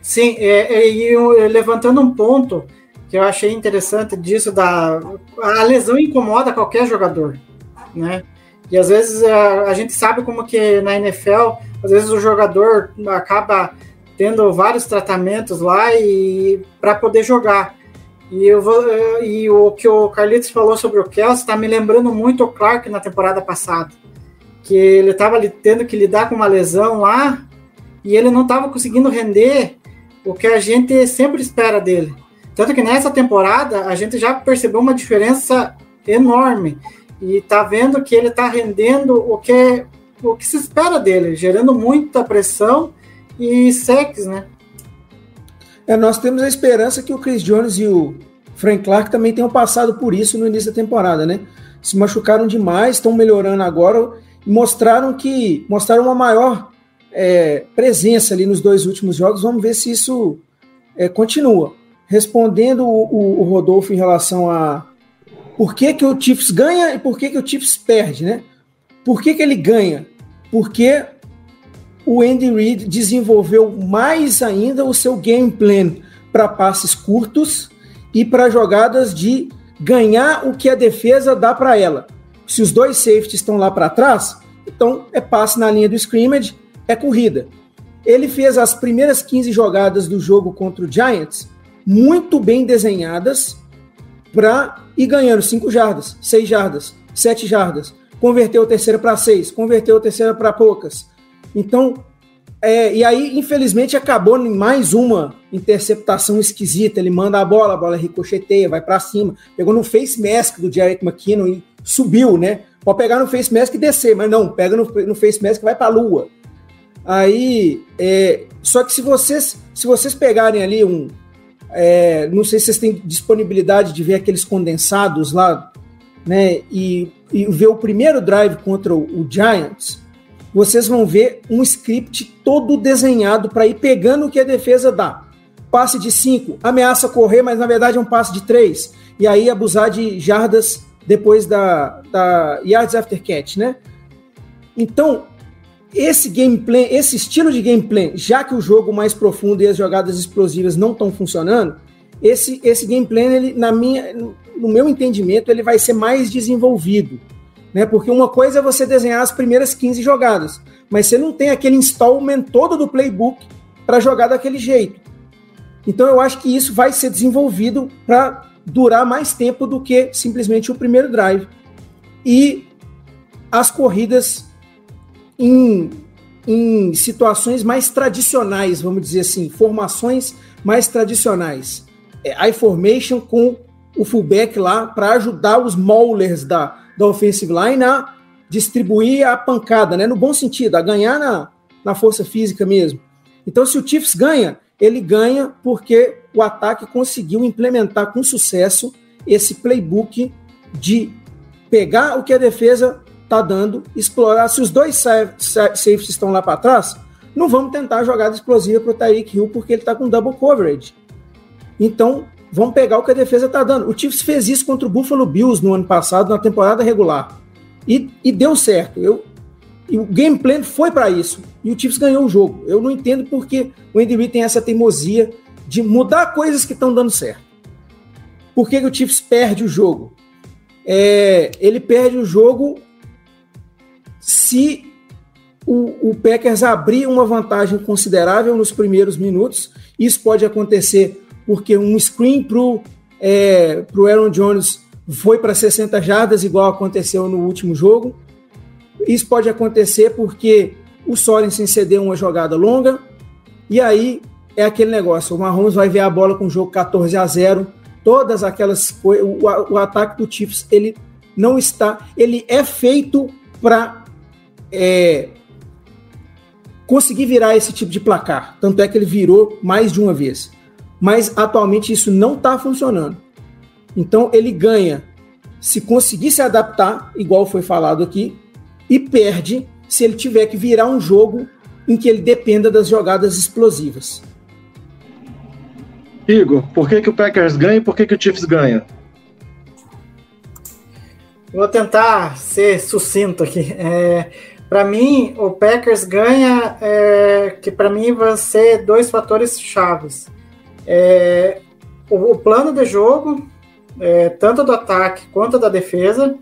Sim, é, é, e levantando um ponto que eu achei interessante disso, da a lesão incomoda qualquer jogador, né? E às vezes a, a gente sabe como que na NFL, às vezes o jogador acaba tendo vários tratamentos lá e para poder jogar. E, eu vou, e o que o Carlitos falou sobre o Kelsey está me lembrando muito o Clark na temporada passada. Que ele estava tendo que lidar com uma lesão lá e ele não estava conseguindo render o que a gente sempre espera dele. Tanto que nessa temporada a gente já percebeu uma diferença enorme e tá vendo que ele tá rendendo o que o que se espera dele, gerando muita pressão e sex, né? É, nós temos a esperança que o Chris Jones e o Frank Clark também tenham passado por isso no início da temporada, né? Se machucaram demais, estão melhorando agora e mostraram que mostraram uma maior é, presença ali nos dois últimos jogos. Vamos ver se isso é, continua. Respondendo o, o, o, Rodolfo em relação a por que, que o Chiefs ganha e por que, que o Chiefs perde, né? Por que, que ele ganha? Porque o Andy Reid desenvolveu mais ainda o seu game plan para passes curtos e para jogadas de ganhar o que a defesa dá para ela. Se os dois safeties estão lá para trás, então é passe na linha do scrimmage, é corrida. Ele fez as primeiras 15 jogadas do jogo contra o Giants muito bem desenhadas para ir ganhando 5 jardas, 6 jardas, 7 jardas. Converteu a terceira para 6, converteu a terceira para poucas. Então, é, e aí, infelizmente, acabou em mais uma interceptação esquisita. Ele manda a bola, a bola ricocheteia, vai para cima. Pegou no face mask do Jarek McKinnon e subiu, né? Pode pegar no face mask e descer, mas não, pega no, no face mask e vai para a lua. Aí, é, só que se vocês, se vocês pegarem ali um, é, não sei se vocês têm disponibilidade de ver aqueles condensados lá, né? E, e ver o primeiro drive contra o, o Giants, vocês vão ver um script todo desenhado para ir pegando o que a defesa dá. Passe de 5, ameaça correr, mas na verdade é um passe de 3. E aí abusar de jardas depois da, da yards after catch, né? Então, esse gameplay, esse estilo de gameplay, já que o jogo mais profundo e as jogadas explosivas não estão funcionando, esse, esse gameplay, ele, na minha, no meu entendimento, ele vai ser mais desenvolvido. Né? Porque uma coisa é você desenhar as primeiras 15 jogadas, mas você não tem aquele installment todo do playbook para jogar daquele jeito. Então eu acho que isso vai ser desenvolvido para durar mais tempo do que simplesmente o primeiro drive. E as corridas em, em situações mais tradicionais, vamos dizer assim, formações mais tradicionais. É, I-formation com o fullback lá para ajudar os maulers da, da offensive line a distribuir a pancada, né? No bom sentido, a ganhar na, na força física mesmo. Então, se o Chiefs ganha, ele ganha porque o ataque conseguiu implementar com sucesso esse playbook de pegar o que a defesa tá dando, explorar. Se os dois safeties estão lá para trás, não vamos tentar jogada explosiva para o Tyreek Hill porque ele está com double coverage. Então, vamos pegar o que a defesa está dando. O Chiefs fez isso contra o Buffalo Bills no ano passado, na temporada regular. E, e deu certo. Eu, e o game plan foi para isso. E o Chiefs ganhou o jogo. Eu não entendo porque o Andy tem essa teimosia de mudar coisas que estão dando certo. Por que, que o Chiefs perde o jogo? É, ele perde o jogo se o, o Packers abrir uma vantagem considerável nos primeiros minutos. Isso pode acontecer porque um screen para o é, pro Aaron Jones foi para 60 jardas, igual aconteceu no último jogo. Isso pode acontecer porque o Sorensen cedeu uma jogada longa, e aí é aquele negócio: o Mahomes vai ver a bola com o jogo 14 a 0, todas aquelas coisas. O, o ataque do Chiefs ele não está, ele é feito para é, conseguir virar esse tipo de placar. Tanto é que ele virou mais de uma vez. Mas atualmente isso não está funcionando. Então ele ganha se conseguir se adaptar, igual foi falado aqui, e perde se ele tiver que virar um jogo em que ele dependa das jogadas explosivas. Igor, por que, que o Packers ganha e por que, que o Chiefs ganha? Vou tentar ser sucinto aqui. É, para mim, o Packers ganha, é, que para mim vai ser dois fatores chaves. É, o, o, plano de jogo, é, tanto do ataque quanto da defesa,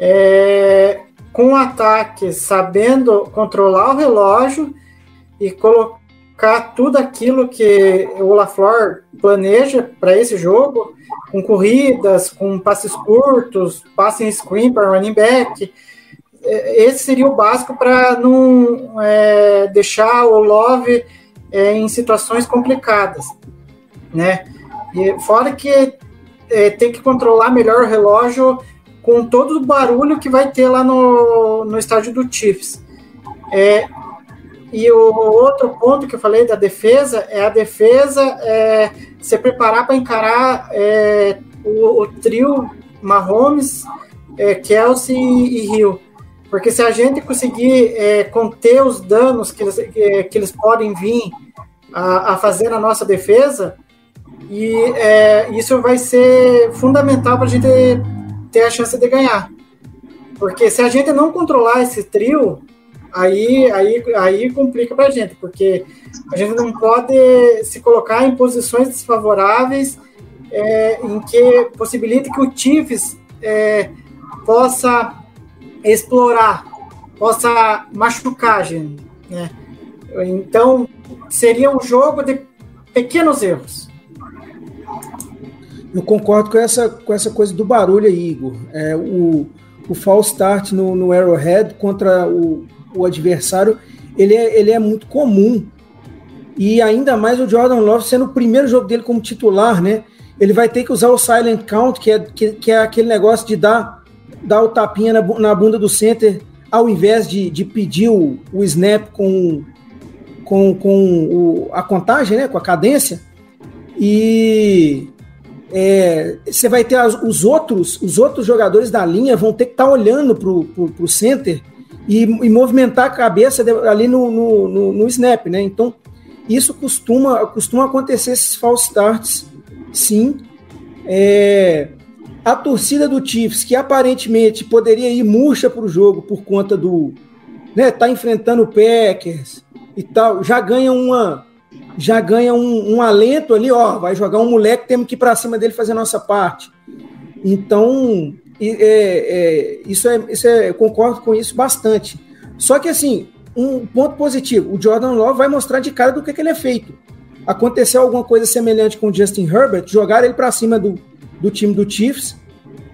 é, com o ataque sabendo controlar o relógio e colocar tudo aquilo que o LaFleur planeja para esse jogo, com corridas, com passes curtos, passe em screen para running back. É, esse seria o básico para não é, deixar o Love é, em situações complicadas, né? E fora que é, tem que controlar melhor o relógio com todo o barulho que vai ter lá no, no estádio do Chiefs. É, e o outro ponto que eu falei da defesa é a defesa é, se preparar para encarar é, o, o, trio Mahomes, é, Kelsey e Hill. Porque se a gente conseguir é, conter os danos que eles, que, que eles podem vir a, a, fazer na nossa defesa, e é, isso vai ser fundamental para a gente ter a chance de ganhar. Porque se a gente não controlar esse trio, aí, aí, aí complica para a gente, porque a gente não pode se colocar em posições desfavoráveis é, em que possibilite que o Chiefs é, possa explorar, possa machucar a gente. Né? Então, seria um jogo de pequenos erros. Eu concordo com essa, com essa coisa do barulho aí, Igor. É, o, o false start no, no Arrowhead contra o, o adversário, ele é, ele é muito comum. E ainda mais o Jordan Love sendo o primeiro jogo dele como titular, né? Ele vai ter que usar o silent count, que é, que, que é aquele negócio de dar, dar o tapinha na, bunda do center, ao invés de, de pedir o, o snap com, com, com o, a contagem, né? Com a cadência. E é, você vai ter as, os outros os outros jogadores da linha vão ter que estar tá olhando para o center e, e, movimentar a cabeça ali no, no, no, no, snap, né? Então, isso costuma, costuma acontecer esses false starts, sim. É, a torcida do Chiefs, que aparentemente poderia ir murcha para o jogo por conta do. né, tá enfrentando o Packers e tal, já ganha uma já ganha um, um, alento ali, ó, vai jogar um moleque, temos que ir para cima dele fazer a nossa parte. Então, é, é, isso é, isso é, eu concordo com isso bastante. Só que assim, um ponto positivo, o Jordan Love vai mostrar de cara do que, que ele é feito. Aconteceu alguma coisa semelhante com o Justin Herbert, jogaram ele para cima do, do time do Chiefs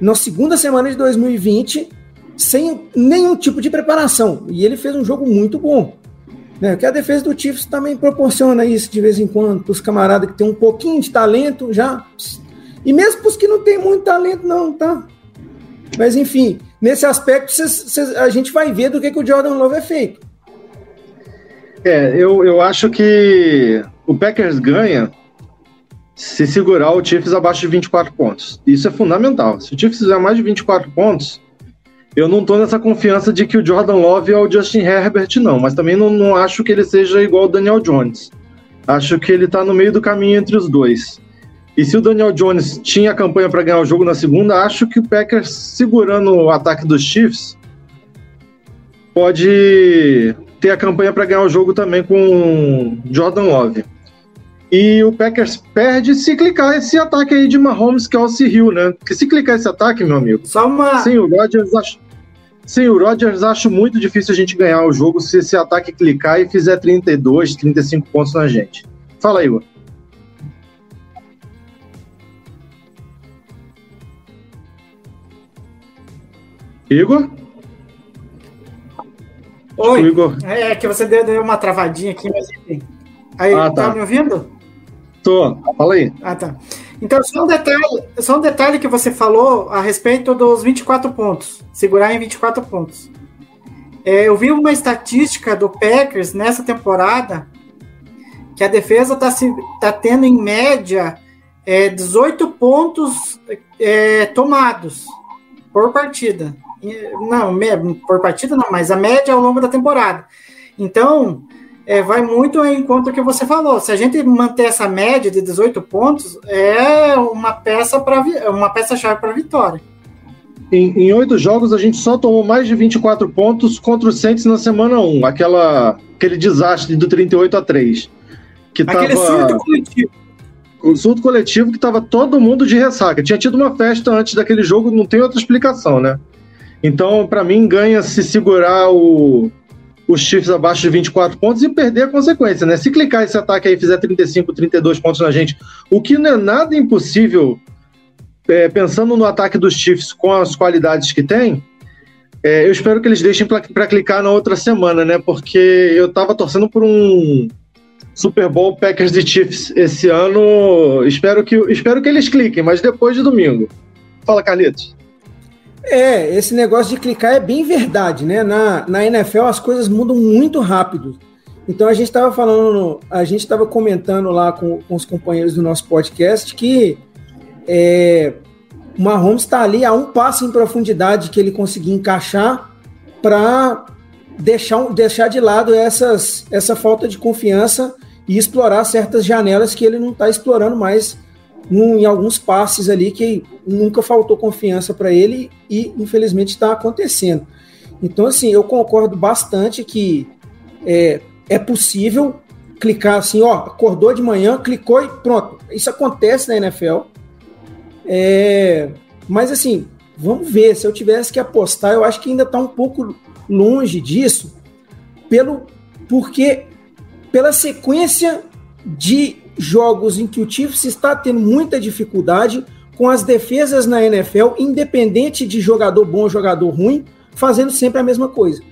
na segunda semana de 2020, sem nenhum tipo de preparação. E ele fez um jogo muito bom. Né? Que a defesa do Chiefs também proporciona isso de vez em quando para os camaradas que tem um pouquinho de talento já. E mesmo para os que não tem muito talento, não, tá? Mas enfim, nesse aspecto cês, cês, a gente vai ver do que, que o Jordan Love é feito. É, eu, eu acho que o Packers ganha se segurar o Chiefs abaixo de 24 pontos. Isso é fundamental. Se o Chiefs fizer mais de 24 pontos, eu não tô nessa confiança de que o Jordan Love é o Justin Herbert, não, mas também não, não acho que ele seja igual o Daniel Jones. Acho que ele tá no meio do caminho entre os dois. E se o Daniel Jones tinha campanha para ganhar o jogo na segunda, acho que o Packers segurando o ataque dos Chiefs pode ter a campanha para ganhar o jogo também com Jordan Love. E o Packers perde se clicar esse ataque aí de Mahomes, Kelsey Hill, né? Porque se clicar esse ataque, meu amigo. Só uma. Sim, o Rodgers acho. Sim, o Rodgers acho muito difícil a gente ganhar o jogo se esse ataque clicar e fizer 32, 35 pontos na gente. Fala aí, Igor. Igor? Oi. Igor. É, é que você deu, deu, uma travadinha aqui, mas enfim. Aí, ah, tá. tá me ouvindo? Tô, fala aí. Ah, tá. Então, só um detalhe, só um detalhe que você falou a respeito dos 24 pontos. Segurar em 24 pontos. É, eu vi uma estatística do Packers nessa temporada que a defesa está tá tendo, em média, é, 18 pontos é, tomados por partida. Não, por partida não, mas a média ao longo da temporada. Então, é, vai muito em conta do que você falou. Se a gente manter essa média de 18 pontos, é uma peça para uma peça chave para vitória. Em oito jogos, a gente só tomou mais de 24 pontos contra o Saints na semana 1. Aquela, aquele desastre do 38 a 3. Que Aquele tava, surto coletivo. O surto coletivo que tava todo mundo de ressaca. Tinha tido uma festa antes daquele jogo, não tem outra explicação, né? Então, para mim, ganha se segurar o, os Chiefs abaixo de 24 pontos e perder a consequência, né? Se clicar esse ataque aí e fizer 35, 32 pontos na gente, o que não é nada impossível é, pensando no ataque dos Chiefs com as qualidades que tem, é, eu espero que eles deixem para clicar na outra semana, né? Porque eu tava torcendo por um Super Bowl Packers de Chiefs esse ano. Espero que, espero que eles cliquem, mas depois de domingo. Fala, Carlitos. É, esse negócio de clicar é bem verdade, né? Na, na NFL as coisas mudam muito rápido. Então a gente estava falando, a gente estava comentando lá com, com os companheiros do nosso podcast que é, o Mahomes está ali a um passo em profundidade que ele conseguir encaixar para deixar, deixar de lado essas, essa falta de confiança e explorar certas janelas que ele não está explorando mais em alguns passes ali que nunca faltou confiança para ele e infelizmente está acontecendo. Então, assim, eu concordo bastante que é, é possível clicar assim, ó, acordou de manhã, clicou e pronto. Isso acontece na NFL. É, mas assim, vamos ver. Se eu tivesse que apostar, eu acho que ainda está um pouco longe disso, pelo porque pela sequência de jogos em que o Chiefs está tendo muita dificuldade com as defesas na NFL, independente de jogador bom ou jogador ruim, fazendo sempre a mesma coisa.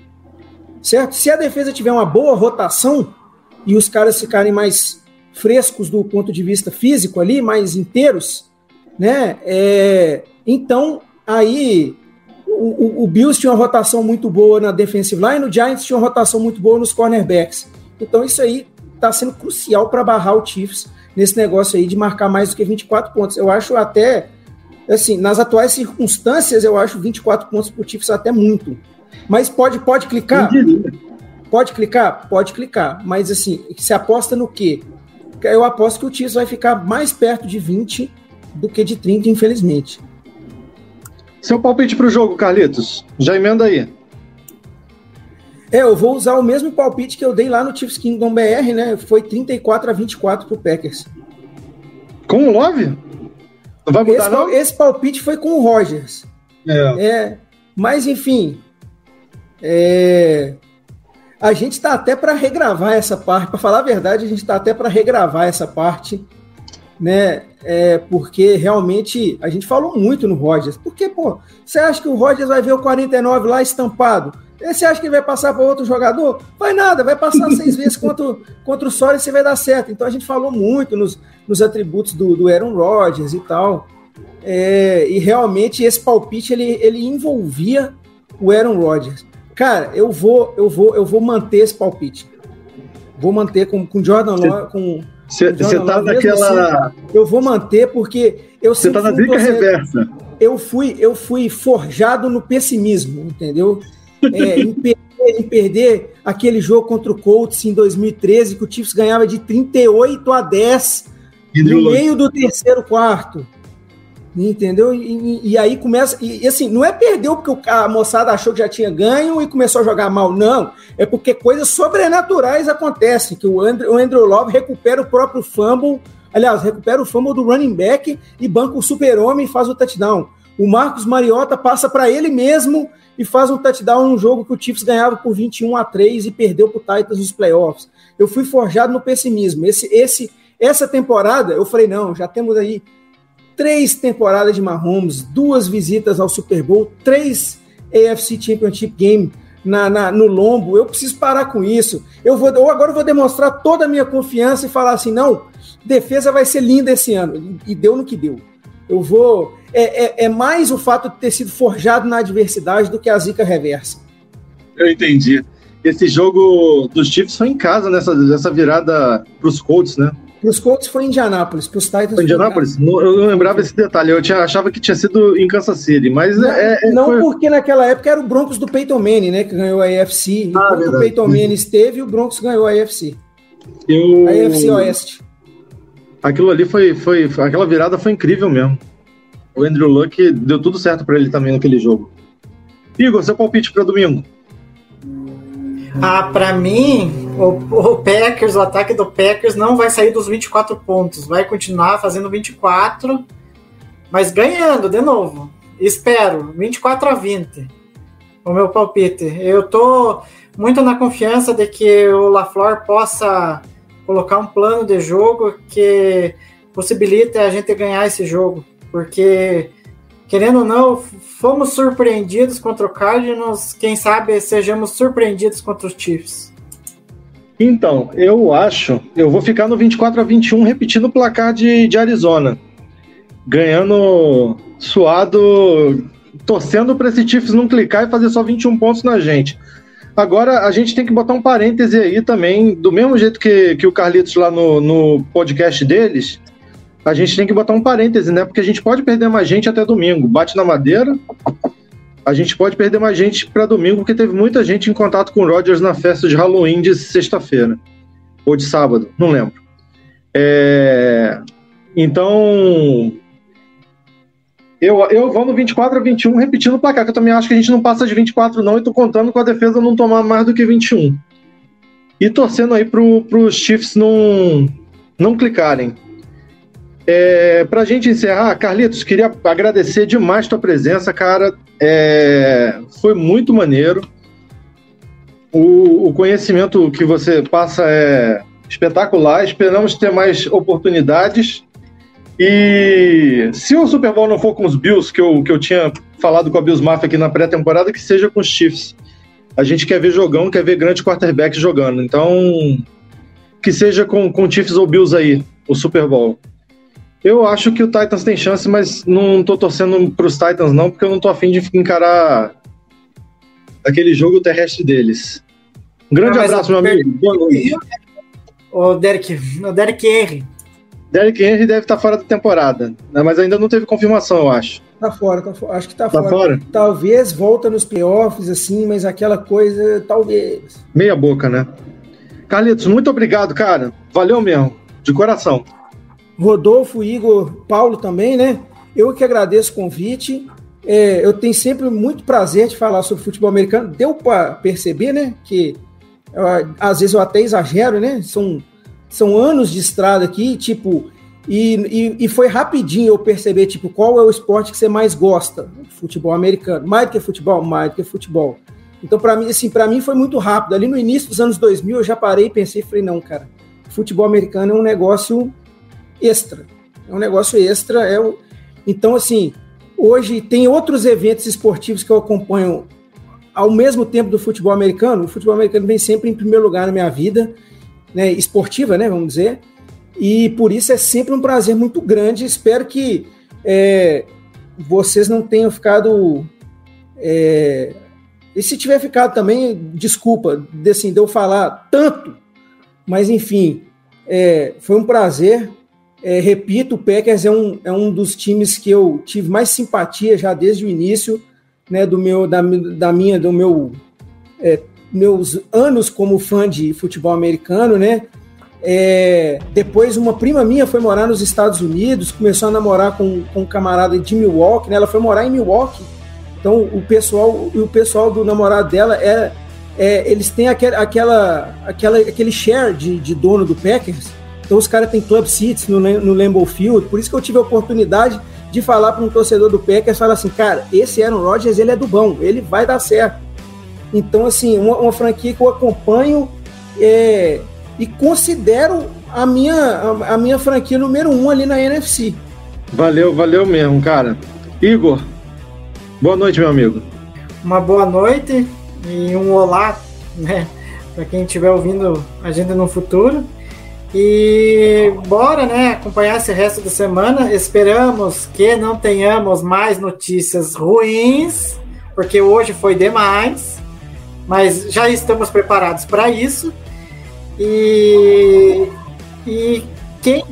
Certo? Se a defesa tiver uma boa rotação e os caras ficarem mais frescos do ponto de vista físico ali, mais inteiros, né? É, então, aí o, o, Bills tinha uma rotação muito boa na defensive line, o Giants tinha uma rotação muito boa nos cornerbacks. Então, isso aí está sendo crucial para barrar o Chiefs nesse negócio aí de marcar mais do que 24 pontos. Eu acho até, assim, nas atuais circunstâncias, eu acho 24 pontos para o Chiefs até muito. Mas pode, pode clicar? Pode clicar? Pode clicar. Mas, assim, se aposta no quê? Eu aposto que o Chiefs vai ficar mais perto de 20 do que de 30, infelizmente. Seu palpite para o jogo, Carlitos. Já emenda aí. É, eu vou usar o mesmo palpite que eu dei lá no Chiefs Kingdom BR, né? Foi 34 a 24 pro Packers. Com o Love? Não vai mudar, esse, não? Esse palpite foi com o Rogers. É. é mas, enfim. É, a gente está até para regravar essa parte. Para falar a verdade, a gente está até para regravar essa parte né? É, porque realmente a gente falou muito no Rogers. Porque, pô, você acha que o Rogers vai ver o 49 lá estampado? Você acha que vai passar para outro jogador? Vai nada, vai passar seis (laughs) vezes contra, contra o Soros e você vai dar certo. Então a gente falou muito nos, nos atributos do, do Aaron Rodgers e tal. É, e realmente esse palpite ele, ele envolvia o Aaron Rodgers. Cara, eu vou, eu vou, eu vou manter esse palpite. Vou manter com, com Jordan Love, com você tá naquela. Assim, eu vou manter porque eu Você tá na zica reversa. Eu fui, eu fui forjado no pessimismo, entendeu? É, em, perder, em, perder, aquele jogo contra o Colts em 2013, que o Chiefs ganhava de 38 a 10 no meio do terceiro quarto. Entendeu? E, e, aí começa. E, e, assim, não é perdeu porque a moçada achou que já tinha ganho e começou a jogar mal, não. É porque coisas sobrenaturais acontecem. Que o Andrew, o Andrew Love recupera o próprio fumble. Aliás, recupera o fumble do running back e banca o super-homem e faz o touchdown. O Marcos Mariota passa para ele mesmo e faz um touchdown num jogo que o Chiefs ganhava por 21 a 3 e perdeu para o Titans nos playoffs. Eu fui forjado no pessimismo. Esse, esse, essa temporada, eu falei, não, já temos aí três temporadas de Mahomes, duas visitas ao Super Bowl, três AFC Championship Game na, na, no lombo. Eu preciso parar com isso. Eu vou, ou agora eu vou demonstrar toda a minha confiança e falar assim: não, defesa vai ser linda esse ano. E deu no que deu. Eu vou. É, é, é mais o fato de ter sido forjado na adversidade do que a zica reversa. Eu entendi. Esse jogo dos Chiefs foi em casa nessa, nessa virada para os Colts, né? Os Colts foi em Indianápolis, pros Titans. Foi em Indianápolis? Não, eu não lembrava esse detalhe. Eu tinha, achava que tinha sido em Kansas City, mas Não, é. é- não foi- porque naquela época era o Broncos do Peyton Manning, né? Que ganhou a AFC. E Ah, quando o. Peyton Manning esteve, o Broncos ganhou a AFC. eu- A AFC Oeste. Aquilo ali foi, foi. Aquela virada foi incrível mesmo. O Andrew Luck deu tudo certo pra ele também naquele jogo. Igor, seu palpite pra domingo? Ah, pra mim, o, o Packers, o ataque do Packers não vai sair dos 24 pontos. Vai continuar fazendo 24, mas ganhando de novo. Espero, 24 a 20. O meu palpite. Eu tô muito na confiança de que o LaFleur possa colocar um plano de jogo que possibilite a gente ganhar esse jogo. Porque, querendo ou não, fomos surpreendidos contra o Cardinals. Quem sabe sejamos surpreendidos contra os Chiefs. Então, eu acho. Eu vou ficar no 24 a 21, repetindo o placar de, de Arizona. Ganhando suado, torcendo pra esse Chiefs não clicar e fazer só 21 pontos na gente. Agora, a gente tem que botar um parêntese aí também, do mesmo jeito que, que o Carlitos lá no, no podcast deles, a gente tem que botar um parêntese, né? Porque a gente pode perder mais gente até domingo. Bate na madeira, a gente pode perder mais gente para domingo, porque teve muita gente em contato com o Rodgers na festa de Halloween de sexta-feira. Ou de sábado, não lembro. É, Então. Eu, eu vou no 24 a 21 repetindo o placar, que eu também acho que a gente não passa de 24, não, e tô contando com a defesa não tomar mais do que 21. E torcendo aí pro, pros Chiefs não, não clicarem. É, pra gente encerrar, Carlitos, queria agradecer demais tua presença, cara. É, foi muito maneiro. O, o conhecimento que você passa é espetacular. Esperamos ter mais oportunidades. E se o Super Bowl não for com os Bills, que eu, que eu tinha falado com a Bills Mafia aqui na pré-temporada, que seja com os Chiefs. A gente quer ver jogão, quer ver grande quarterback jogando. Então, que seja com, com Chiefs ou Bills aí, o Super Bowl. Eu acho que o Titans tem chance, mas não tô torcendo pros Titans, não, porque eu não tô afim de encarar aquele jogo terrestre deles. Um grande Não, abraço, eu- meu amigo. Boa noite. O Derek, o Derek Henry. Derrick Henry deve estar fora da temporada, né, mas ainda não teve confirmação, eu acho. Tá fora, tá fora. Acho que tá, Tá fora. fora? Talvez volta nos playoffs, assim, mas aquela coisa, talvez. Meia boca, né? Carlitos, muito obrigado, cara. Valeu mesmo, de coração. Rodolfo, Igor, Paulo também, né? Eu que agradeço o convite. É, eu tenho sempre muito prazer de falar sobre futebol americano. Deu para perceber, né? Que ah, às vezes eu até exagero, né? São, são anos de estrada aqui, tipo, e, e, e foi rapidinho eu perceber, tipo, qual é o esporte que você mais gosta? Futebol americano. Mais do que futebol? Mais do que futebol. Então, para mim, assim, para mim foi muito rápido. Ali no início dos anos 2000, eu já parei e pensei, falei, não, cara, futebol americano é um negócio extra. É um negócio extra. É o... Então, assim, hoje tem outros eventos esportivos que eu acompanho ao mesmo tempo do futebol americano. O futebol americano vem sempre em primeiro lugar na minha vida, né, esportiva, né, vamos dizer. E por isso é sempre um prazer muito grande. Espero que é, vocês não tenham ficado. é, e se tiver ficado também, desculpa, de, assim, de eu falar tanto, mas enfim, é, foi um prazer. É, repito, o Packers é um, é um dos times que eu tive mais simpatia já desde o início, né, do meu, da, da minha, do meu, é, meus anos como fã de futebol americano, né? É, depois uma prima minha foi morar nos Estados Unidos, começou a namorar com, com um camarada de Milwaukee, né? Ela foi morar em Milwaukee. Então o pessoal, o pessoal do namorado dela é, é eles têm aquel, aquela, aquela, aquele share de, de dono do Packers. Então os caras têm club seats no, no Lambeau Field. Por isso que eu tive a oportunidade de falar para um torcedor do Packers, falar assim, cara, esse Aaron Rodgers ele é do bom, ele vai dar certo. Então assim, uma, uma franquia que eu acompanho é, e considero a minha, a, a, minha franquia número um ali na NFC. Valeu, valeu mesmo, cara. Igor, boa noite, meu amigo. Uma boa noite e um olá, né, para quem estiver ouvindo a gente no futuro. E bora, né, acompanhar esse resto da semana. Esperamos que não tenhamos mais notícias ruins, porque hoje foi demais, mas já estamos preparados para isso. E, e quem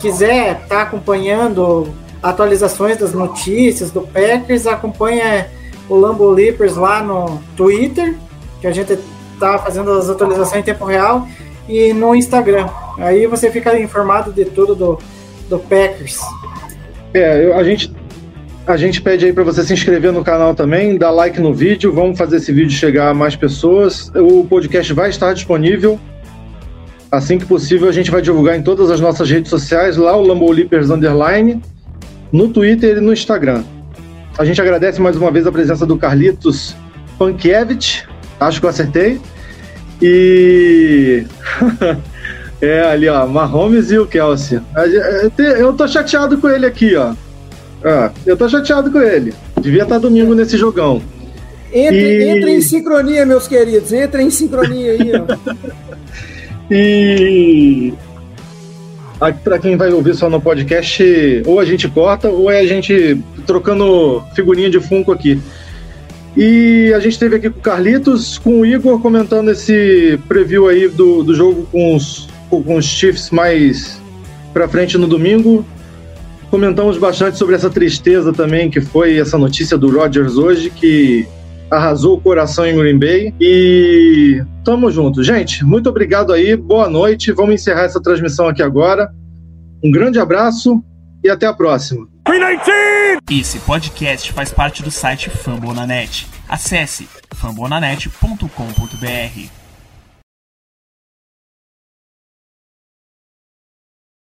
quiser estar tá acompanhando atualizações das notícias do Packers, acompanha o Lambo Leapers lá no Twitter, que a gente tá fazendo as atualizações em tempo real, e no Instagram. Aí você fica informado de tudo do, do Packers. É, eu, a gente a gente pede aí para você se inscrever no canal também, dar like no vídeo, vamos fazer esse vídeo chegar a mais pessoas. O podcast vai estar disponível. Assim que possível, a gente vai divulgar em todas as nossas redes sociais, lá o Lambo Leapers Underline, no Twitter e no Instagram. A gente agradece mais uma vez a presença do Carlitos Pankiewicz, acho que eu acertei. E. (laughs) é, ali, ó, Mahomes e o Kelsey. Eu tô chateado com ele aqui, ó. Ah, eu tô chateado com ele. Devia estar domingo nesse jogão. Entre, e... entre em sincronia, meus queridos. Entre em sincronia aí, ó. (laughs) e. Para quem vai ouvir só no podcast, ou a gente corta, ou é a gente trocando figurinha de Funko aqui. E a gente esteve aqui com o Carlitos, com o Igor comentando esse preview aí do, do jogo com os, com os Chiefs mais pra frente no domingo. Comentamos bastante sobre essa tristeza também que foi essa notícia do Rodgers hoje, que arrasou o coração em Green Bay. E tamo junto. Gente, muito obrigado aí, boa noite. Vamos encerrar essa transmissão aqui agora. Um grande abraço e até a próxima. Esse podcast faz parte do site Fambonanet. Acesse fambonanet.com.br.